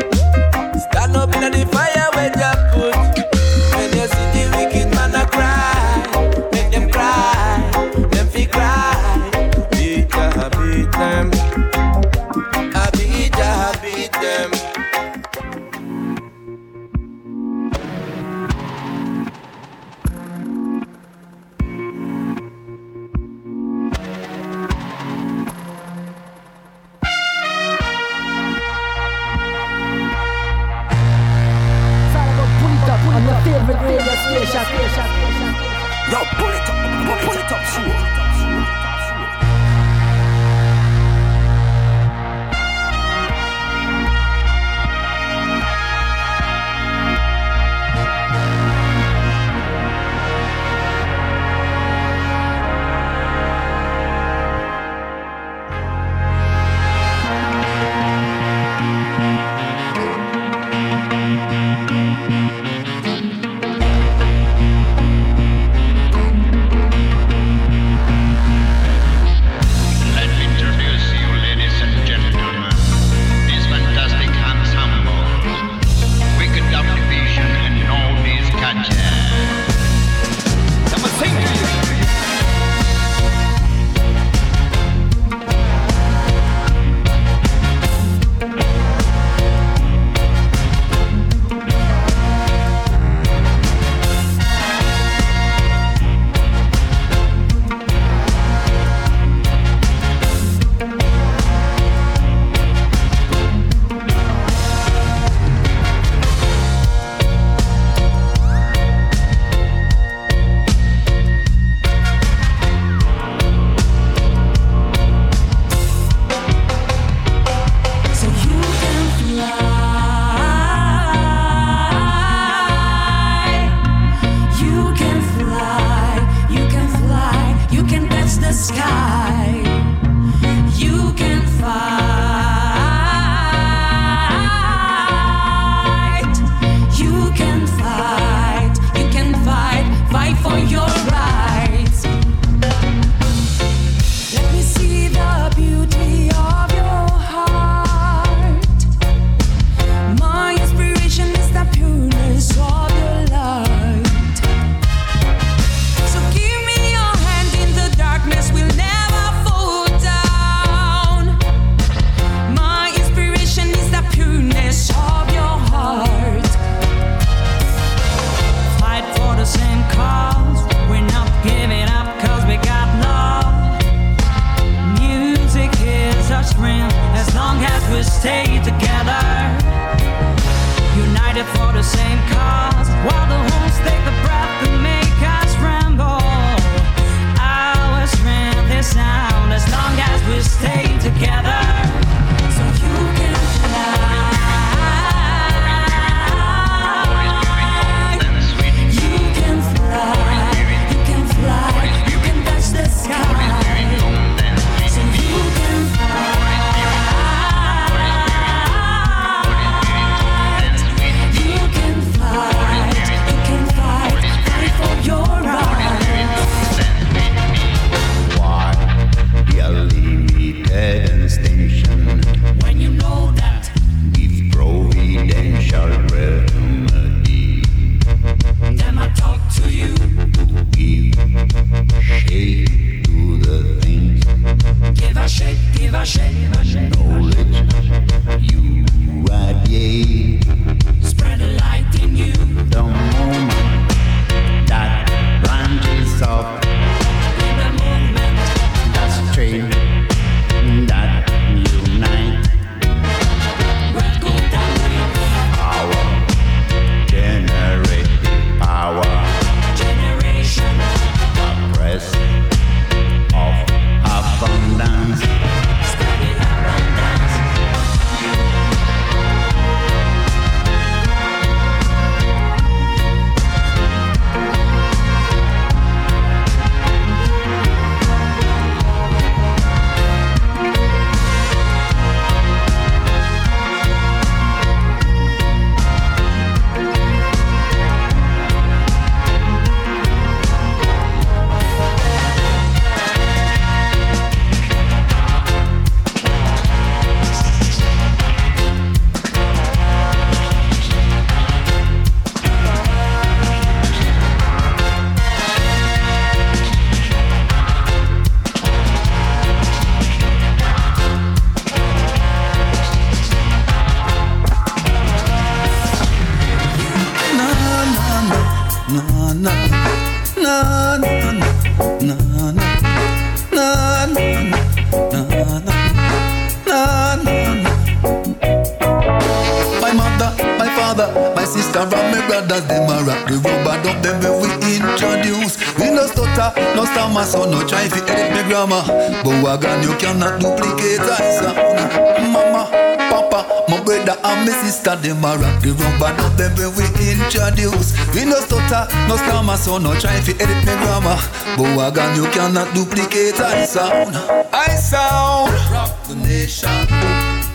Try fi edit me grammar. But wagon you cannot duplicate I sound. Mama, papa, my brother and my sister, them a rock the rubber dub them when we introduce. We no stutter, no stammer, so no try fi edit me grammar. But wagon you cannot duplicate I sound. I sound, rock the nation.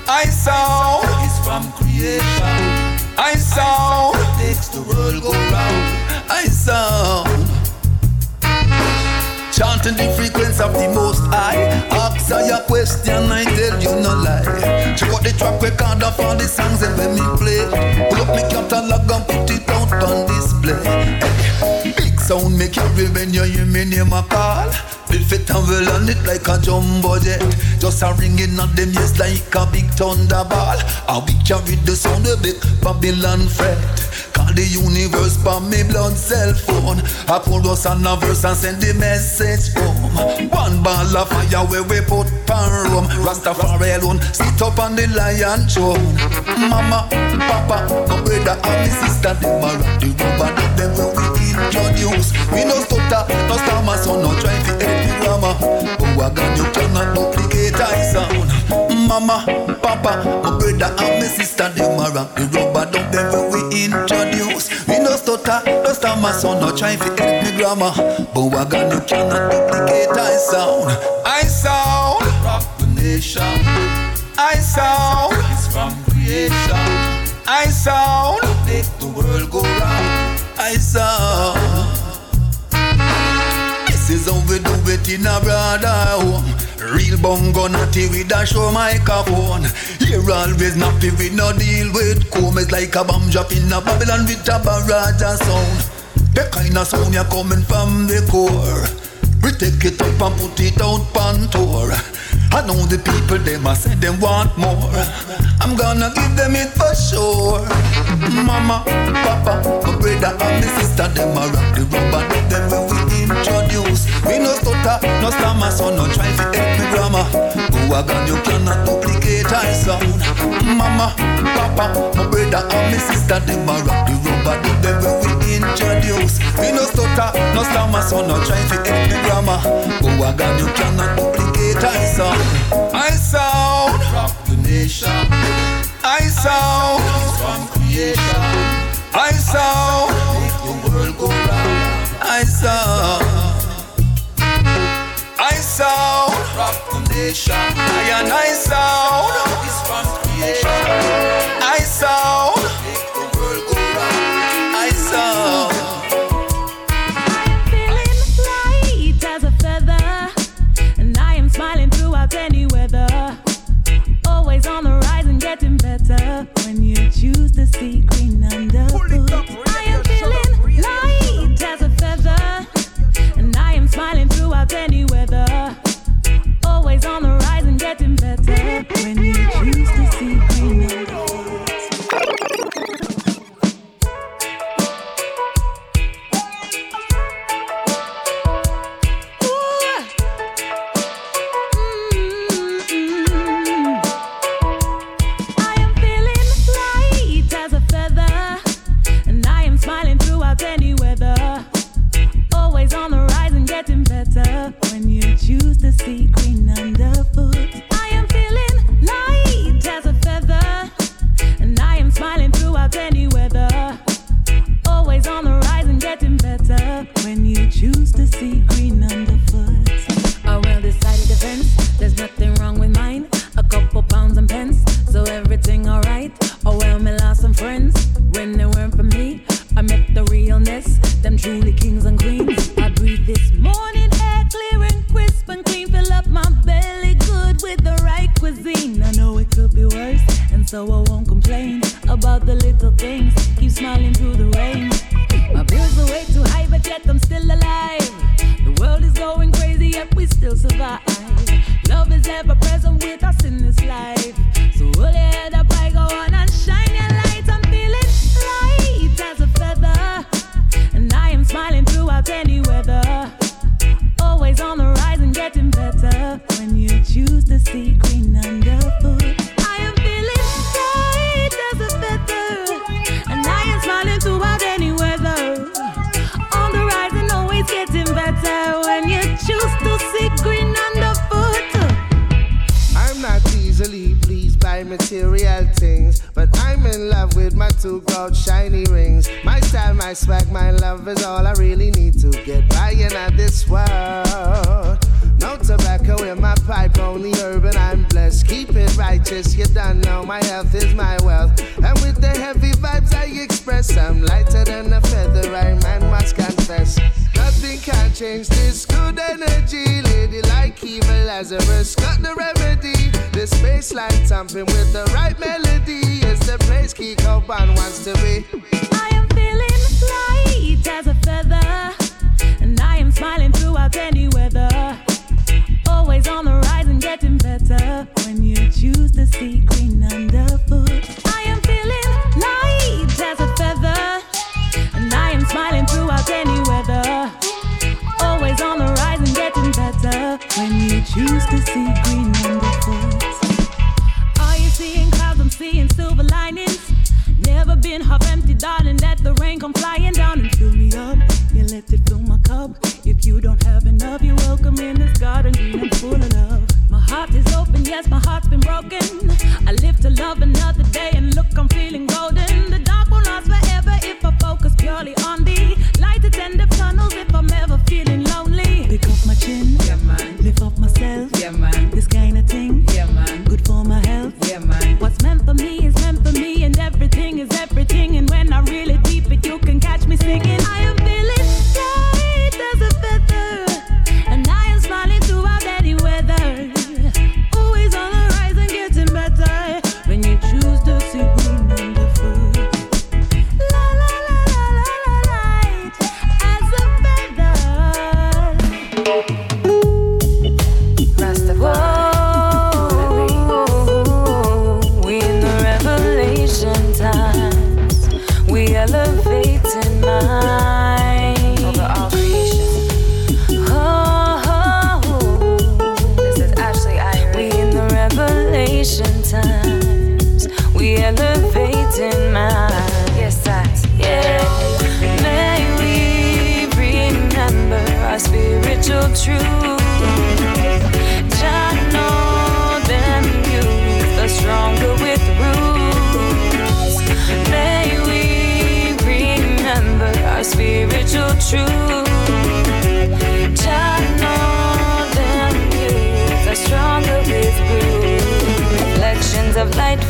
I sound is from creation. I sound makes the world go round. I sound chanting the frequency of the most high. Ask her your question, I tell you no lie. Check out the track record of all the songs that when me play. Pull up me catalog and put it out on display. Sound you real when you hear me name a call. Build fit and on it like a jumbo jet. Just a ringing on them ears like a big thunderball. How we carry the sound a big Babylon fret. Call the universe by me blood cell phone. I pull us on a verse and send the message home. One ball of fire where we put pan rum. Rastafari alone sit up on the lion throne. Mama, papa, my brother and my sister, them a rock the rubber, them we introduce. We no stutter, no stammer, so no try to the grammar. But wagon you cannot duplicate I sound. Mama, papa, my brother and my sister, them a rock the rubber, them when we introduce. We no stutter, no stammer, so no try to the grammar. But wagon you cannot duplicate I sound. I sound, rock the. I sound, it's from creation. I sound, I sound. This is how we do it in a brother home. Real bongo natty with a show microphone. Here always nappy with no deal with comb. It's like a bomb drop in a Babylon with a barrage of sound. The kind of sound you coming from the core. We take it up and put it out on tour. I know the people they must say they want more. I'm gonna give them it for sure. Mama, papa, my brother and my sister, them a rock the rubber. Them when we introduce. We no stutter, no stammer, so no try to edit me grammar. Go wagon, you cannot duplicate I sound. Mama, papa, my brother and my sister, them a rock the rubber. Them when we introduce. We no stutter, no stammer, so no try to edit me grammar. Go wagon, you cannot duplicate I sound. I sound, rock the nation. I sound, from creation. I sound, make the world go round. I sound, I sound, rock the nation. I and I sound, is from creation. I sound, choose to see green underfoot. I am feeling light as a feather, and I am smiling throughout any weather. Always on the rise and getting better when you choose to see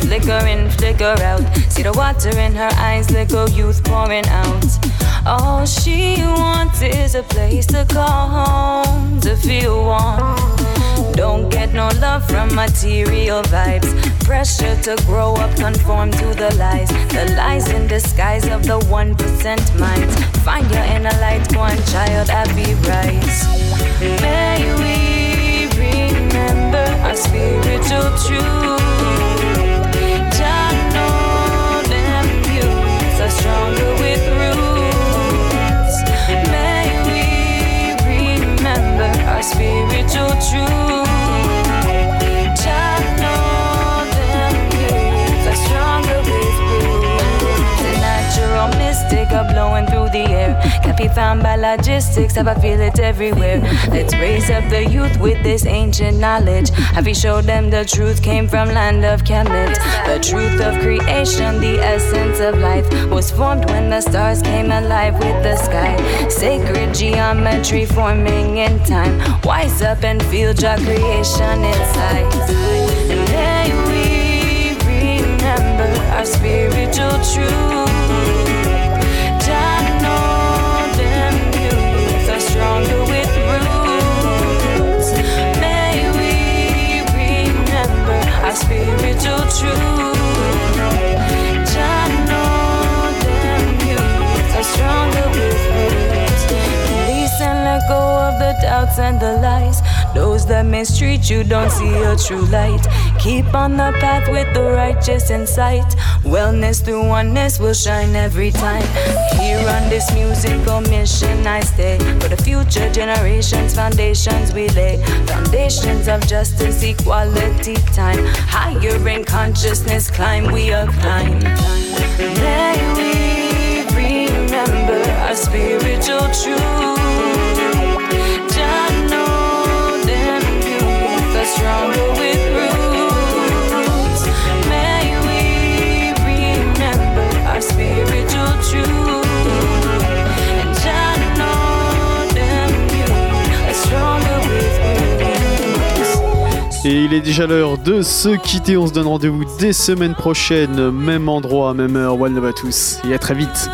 flicker in, flicker out. See the water in her eyes, little youth pouring out. All she wants is a place to call home, to feel warm. Don't get no love from material vibes. Pressure to grow up, conform to the lies. The lies in disguise of the 1% minds. Find your inner light, one child, happy rise. May we remember our spiritual truth. Spiritual truth. Blowing through the air. Can't be found by logistics, have I feel it everywhere. Let's raise up the youth with this ancient knowledge. Have we showed them the truth came from land of Kemet? The truth of creation, the essence of life was formed when the stars came alive with the sky. Sacred geometry forming in time. Wise up and feel your creation inside. And may we remember our spiritual truth. Spiritual truth. Know are stronger with. Release and let go of the doubts and the lies. Those that mistreat you don't see your true light. Keep on the path with the righteous in sight. Wellness through oneness will shine every time. Here on this musical mission, I stay for the future generations. Foundations we lay, foundations of justice, equality, time. Higher in consciousness, climb we up climb. May we remember our spiritual truth. Jah know Et il est déjà l'heure de se quitter. On se donne rendez-vous dès semaine prochaine, même endroit, même heure. One à tous et à très vite.